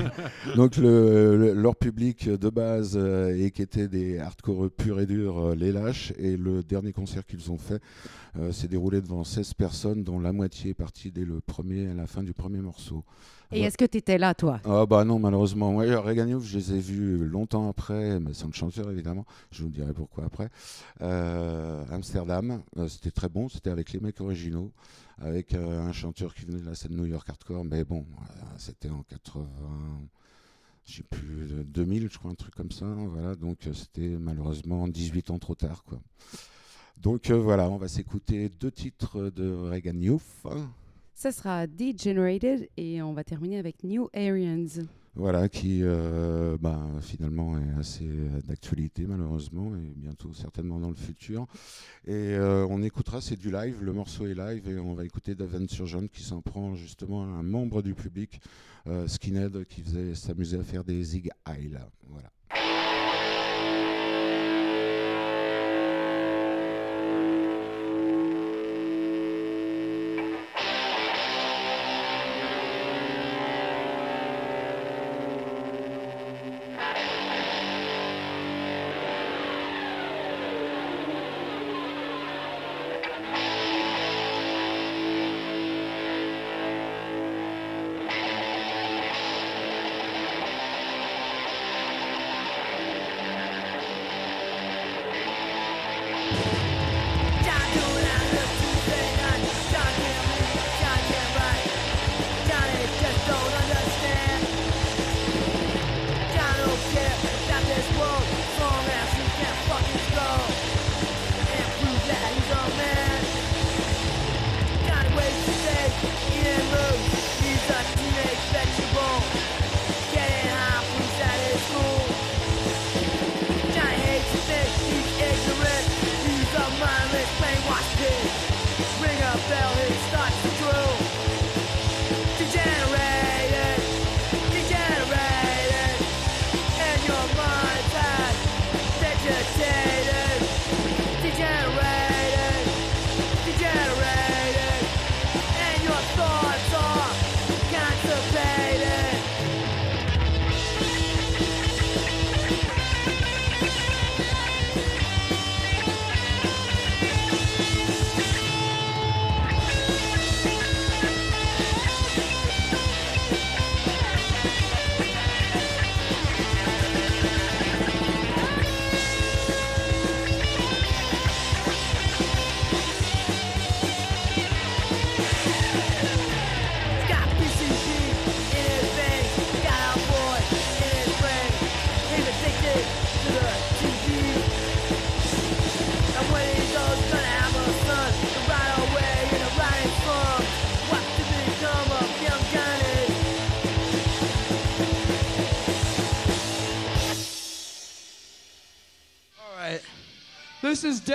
S4: Donc le, le- leur public de base et qui était des hardcore purs et durs les lâche. Et le dernier concert qu'ils ont fait s'est déroulé devant 16 personnes, dont la moitié est partie dès le premier, à la fin du premier morceau.
S1: Et est-ce que tu étais là, toi?
S4: Ah bah non, malheureusement. Ouais, Reagan Youth, je les ai vus longtemps après, mais sans le chanteur évidemment. Je vous dirai pourquoi après. Euh, Amsterdam, euh, c'était très bon. C'était avec les mecs originaux, avec euh, un chanteur qui venait de la scène New York hardcore. Mais bon, c'était en 80, je sais plus, euh, 2000, je crois, un truc comme ça. Voilà, donc c'était malheureusement 18 ans trop tard, quoi. Donc euh, voilà, on va s'écouter deux titres de Reagan Youth.
S1: Ça sera Degenerated et on va terminer avec New Aryans.
S4: Voilà, qui euh, bah, finalement est assez euh, d'actualité malheureusement et bientôt certainement dans le futur. Et euh, on écoutera, c'est du live, le morceau est live et on va écouter Daven Surgeon qui s'en prend justement à un membre du public, Skinhead, qui faisait s'amuser à faire des zig heil. Voilà.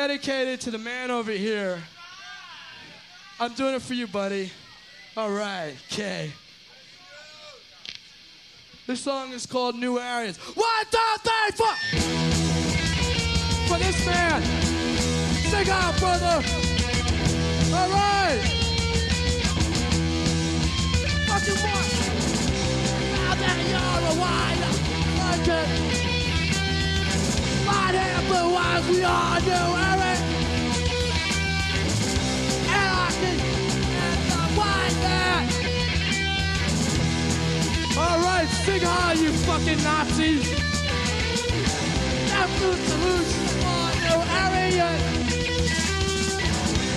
S6: Dedicated to the man over here. I'm doing it for you, buddy. All right, okay. This song is called New Areas. One, two, three, four. For this man. Sing out, brother. All right. Fucking what? Now that you're a wine, like it. Blue eyes, we are new Eric. Anarchy and the white man. All right, sing high, you fucking Nazis. To solution for new Aryan.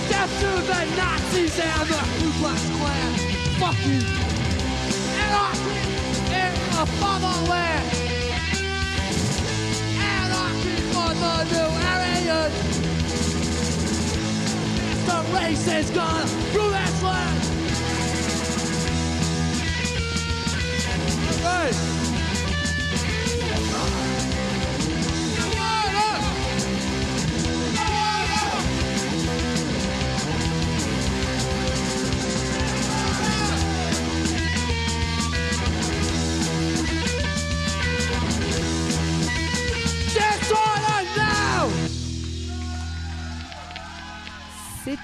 S6: Death to the Nazis and the Ku Klux Klan. Fuck you. Anarchy in the fatherland. Anarchy for the new Aryan. The race is gone through this land.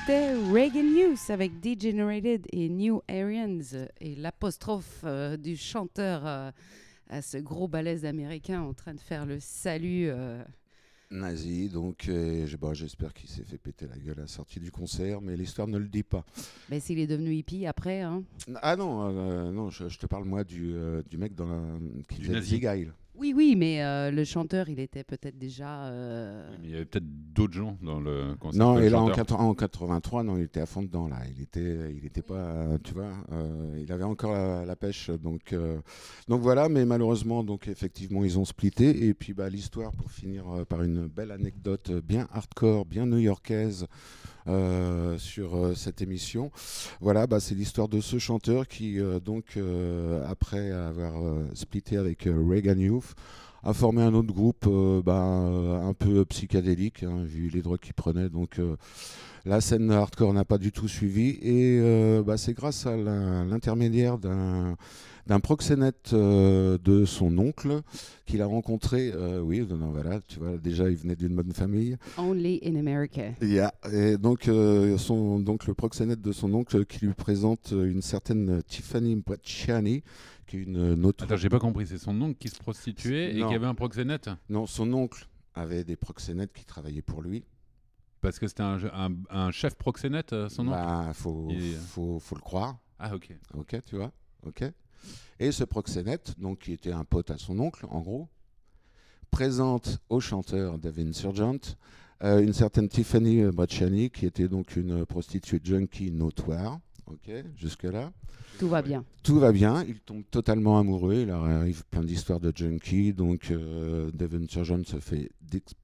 S1: C'était Reagan News avec Degenerated et New Aryans et l'apostrophe euh, du chanteur euh, à ce gros balèze américain en train de faire le salut. euh,
S4: Nazi, donc euh, bon, j'espère qu'il s'est fait péter la gueule à la sortie du concert, mais l'histoire ne le dit pas.
S1: ben, s'il est devenu hippie après. Hein.
S4: Ah non, euh, non, je, je te parle moi du, euh, du mec dans la, qui
S2: Du
S4: faisait
S2: nazi.
S4: Zigail.
S1: Oui, oui, mais euh, le chanteur, il était peut-être déjà. euh,
S2: Il y avait peut-être d'autres gens dans le concert.
S4: Non, et là en,
S2: chanteur.
S4: 80 en 83, non, il était à fond dedans là. Il était, il était pas, euh, tu vois, euh, il avait encore la, la pêche. Donc, euh, donc voilà. Mais malheureusement, donc effectivement, ils ont splitté. Et puis bah, l'histoire pour finir euh, par une belle anecdote bien hardcore, bien new-yorkaise. Euh, sur euh, cette émission. Voilà, bah, c'est l'histoire de ce chanteur qui, euh, donc, euh, après avoir splitté avec Reagan Youth, a formé un autre groupe bah, un peu psychédélique, hein, vu les drogues qu'il prenait. Donc euh, la scène hardcore n'a pas du tout suivi. Et bah, c'est grâce à l'intermédiaire d'un d'un proxénète euh, de son oncle qu'il a rencontré. euh, oui, non, voilà, tu vois, déjà il venait d'une bonne famille.
S1: Only in America.
S4: Yeah. Et donc, euh, son, donc le proxénète de son oncle qui lui présente une certaine Tiffany Bracciani, qui est une notoire.
S2: Attends, j'ai pas compris. C'est son oncle qui se prostituait et
S4: Non.
S2: qui avait un proxénète?
S4: Non, son oncle avait des proxénètes qui travaillaient pour lui.
S2: Parce que c'était un, un- un chef proxénète, euh, son oncle?
S4: Bah, faut,
S2: Il-
S4: faut, faut le croire.
S2: Ah, ok.
S4: Ok, tu vois. Ok. Et ce proxénète, donc qui était un pote à son oncle, en gros, présente au chanteur David Surgent euh, une certaine Tiffany Bracciani, qui était donc une prostituée junkie notoire. Ok, jusque-là.
S1: Tout va bien.
S4: Tout va bien, il tombe totalement amoureux, il leur arrive plein d'histoires de junkies, donc euh, Devon Surgeon se fait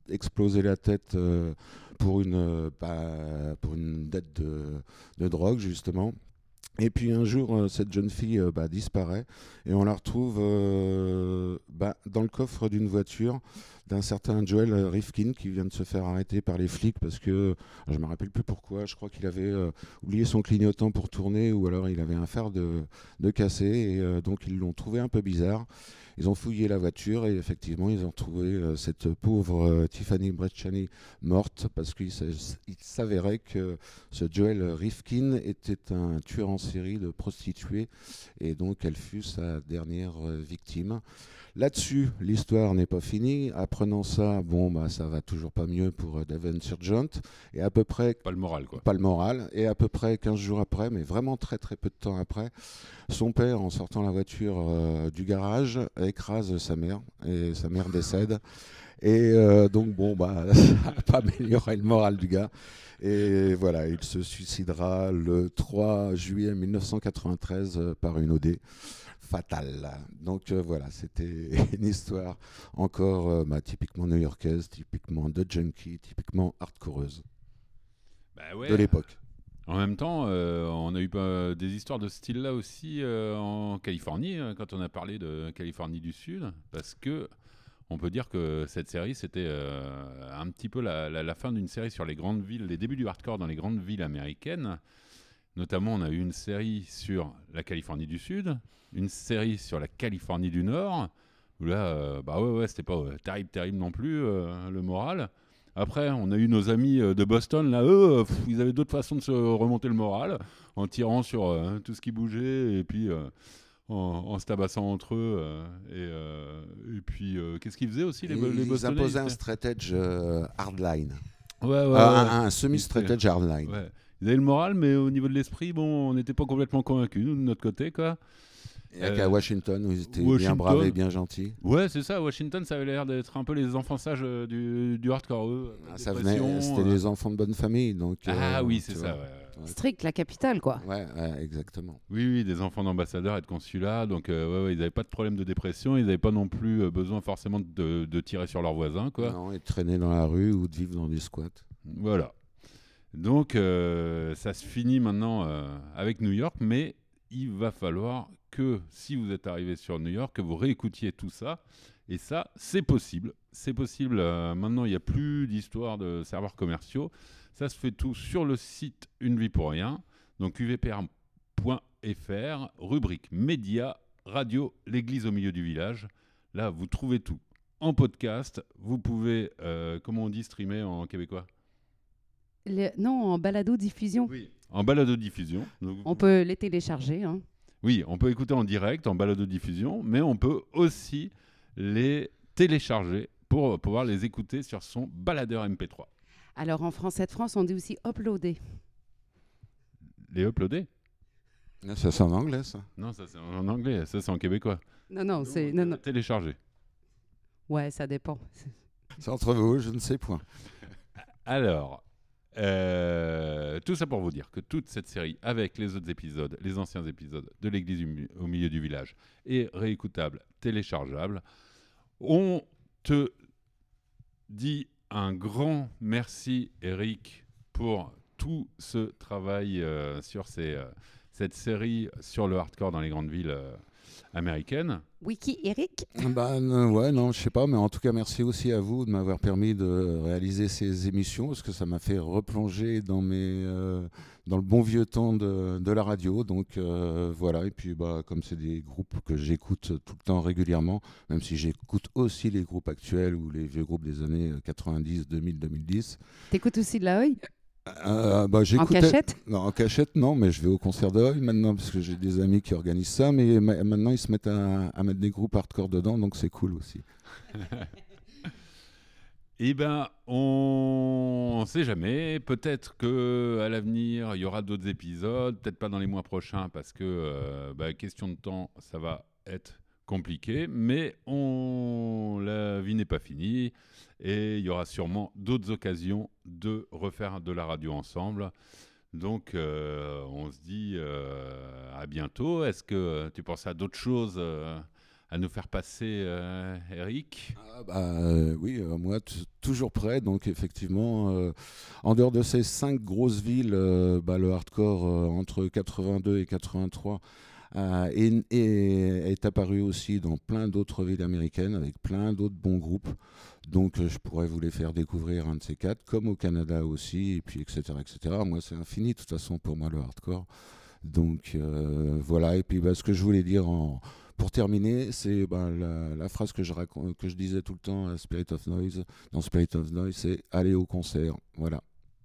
S4: exploser la tête euh, pour, une, euh, bah, pour une dette de, de drogue, justement. Et puis un jour, euh, cette jeune fille bah, disparaît et on la retrouve bah, dans le coffre d'une voiture d'un certain Joel Rifkin qui vient de se faire arrêter par les flics parce que je me rappelle plus pourquoi. Je crois qu'il avait euh, oublié son clignotant pour tourner ou alors il avait un fer de, de cassé et euh, donc ils l'ont trouvé un peu bizarre. Ils ont fouillé la voiture et effectivement ils ont trouvé euh, cette pauvre Tiffany Brecciani morte parce qu'il s'a- il s'avérait que ce Joel Rifkin était un tueur en série de prostituées et donc elle fut sa dernière victime. Là-dessus, l'histoire n'est pas finie. Apprenant ça, bon, bah, ça va toujours pas mieux pour euh, Devon Surgent. Et à peu près
S2: Pas le moral, quoi.
S4: pas le moral. Et à peu près 15 jours après, mais vraiment très très peu de temps après, son père, en sortant la voiture euh, du garage, écrase sa mère et sa mère décède. Et euh, donc, bon, bah, *laughs* ça n'a pas amélioré le moral du gars. Et voilà, il se suicidera le 3 juillet 1993 euh, par une OD fatale. Donc euh, voilà, c'était *laughs* une histoire encore euh, bah, typiquement new-yorkaise, typiquement de junkie, typiquement hardcoreuse
S2: Bah ouais.
S4: de l'époque.
S2: En même temps, euh, on a eu des histoires de ce style-là aussi euh, en Californie, euh, quand on a parlé de Californie du Sud, parce que on peut dire que cette série, c'était un petit peu la, la- la fin d'une série sur les grandes villes, les débuts du hardcore dans les grandes villes américaines. Notamment, on a eu une série sur la Californie du Sud, une série sur la Californie du Nord, où là, euh, bah ouais, ouais, c'était pas euh, terrible, terrible non plus, euh, le moral. Après, on a eu nos amis de Boston, là, eux, pff, ils avaient d'autres façons de se remonter le moral, en tirant sur euh, tout ce qui bougeait, et puis en, en se tabassant entre eux. et, et puis, qu'est-ce qu'ils faisaient aussi, les, les
S4: ils imposaient un
S2: ils
S4: strategy hardline.
S2: Ouais, ouais, ouais.
S4: un, un semi-strategy hardline.
S2: Ils avaient le moral, mais au niveau de l'esprit, bon, on n'était pas complètement convaincus, nous, de notre côté, quoi.
S4: Il y a
S2: Euh,
S4: qu'à Washington où ils étaient bien braves et bien gentils.
S2: Ouais, c'est ça. Washington, ça avait l'air d'être un peu les enfançages euh, du, du hardcore. eux,
S4: Ah, ça venait, c'était
S2: euh.
S4: des enfants de bonne famille. Donc,
S2: Ah
S4: euh,
S2: oui, c'est ça. ouais.
S1: Strict, la capitale, quoi.
S4: Ouais, ouais, exactement.
S2: Oui, oui, des enfants d'ambassadeurs et de consulats. Donc, euh, ouais, ouais, ils n'avaient pas de problème de dépression. Ils n'avaient pas non plus euh, besoin forcément de, de tirer sur leurs voisins, quoi.
S4: Non, et de traîner dans la rue ou de vivre dans des squats.
S2: Voilà. Donc, euh, ça se finit maintenant euh, avec New York, mais il va falloir que, si vous êtes arrivé sur New York, que vous réécoutiez tout ça. Et ça, c'est possible. C'est possible. euh, maintenant, il n'y a plus d'histoire de serveurs commerciaux. Ça se fait tout sur le site Une vie pour rien. Donc, uvpr.fr, rubrique médias, radio, l'église au milieu du village. Là, vous trouvez tout. En podcast, vous pouvez, comment on dit, streamer en québécois?
S1: Le- non, en balado-diffusion.
S2: oui. En balado-diffusion.
S1: On peut les télécharger. hein.
S2: Oui, on peut écouter en direct, en balado-diffusion, mais on peut aussi les télécharger pour pouvoir les écouter sur son baladeur MP3.
S1: Alors, en français de France, on dit aussi uploader.
S2: Les uploader?
S4: Là, Ça, c'est en anglais, ça.
S2: Non, ça c'est en anglais, ça c'est en québécois.
S1: Non, non, c'est. Non, non.
S2: Télécharger.
S1: Ouais, ça dépend.
S4: C'est entre vous, je ne sais point.
S2: Alors, euh, tout ça pour vous dire que toute cette série, avec les autres épisodes, les anciens épisodes de l'église au milieu du village, est réécoutable, téléchargeable. On te dit un grand merci, Eric, pour tout ce travail euh, sur euh, cette série sur le hardcore dans les grandes villes euh, américaines.
S1: Wiki Eric
S4: Bah, non, ouais, non, je sais pas, mais en tout cas, merci aussi à vous de m'avoir permis de réaliser ces émissions, parce que ça m'a fait replonger dans mes, euh, dans le bon vieux temps de, de la radio. Donc euh, voilà, et puis bah, comme c'est des groupes que j'écoute tout le temps régulièrement, même si j'écoute aussi les groupes actuels ou les vieux groupes des années 90, 2000, 2010.
S1: T'écoutes aussi de la œil
S4: Euh, bah,
S1: En cachette?
S4: Non, en cachette, non, mais je vais au concert de Hoy maintenant parce que j'ai des amis qui organisent ça. Mais ma- maintenant, ils se mettent à, à mettre des groupes hardcore dedans, donc c'est cool aussi. *laughs*
S2: Eh ben, on ne sait jamais. Peut-être que à l'avenir, il y aura d'autres épisodes. Peut-être pas dans les mois prochains parce que, euh, bah, question de temps, ça va être compliqué. Mais on... la vie n'est pas finie et il y aura sûrement d'autres occasions de refaire de la radio ensemble. Donc, euh, on se dit euh, à bientôt. Est-ce que tu penses à d'autres choses euh, à nous faire passer, Eric?
S4: Ah, bah, oui, moi, toujours prêt. Donc, effectivement, en dehors de ces cinq grosses villes, bah, le hardcore entre 82 et 83 euh, est, est- est apparu aussi dans plein d'autres villes américaines avec plein d'autres bons groupes. Donc, euh, je pourrais vous les faire découvrir un de ces quatre, comme au Canada aussi, et puis etc. etc. Moi, c'est infini, de toute façon, pour moi, le hardcore. Donc, euh, voilà. Et puis, bah, ce que je voulais dire en pour terminer, c'est ben, la, phrase que je, racon- que je disais tout le temps à Spirit of Noise, dans Spirit of Noise, c'est aller au concert. Voilà.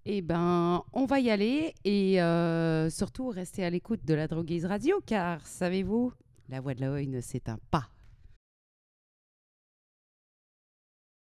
S1: Eh ben, on va y aller et euh, surtout rester à l'écoute de la Droguise Radio car, savez-vous, la voix de la ne s'éteint pas.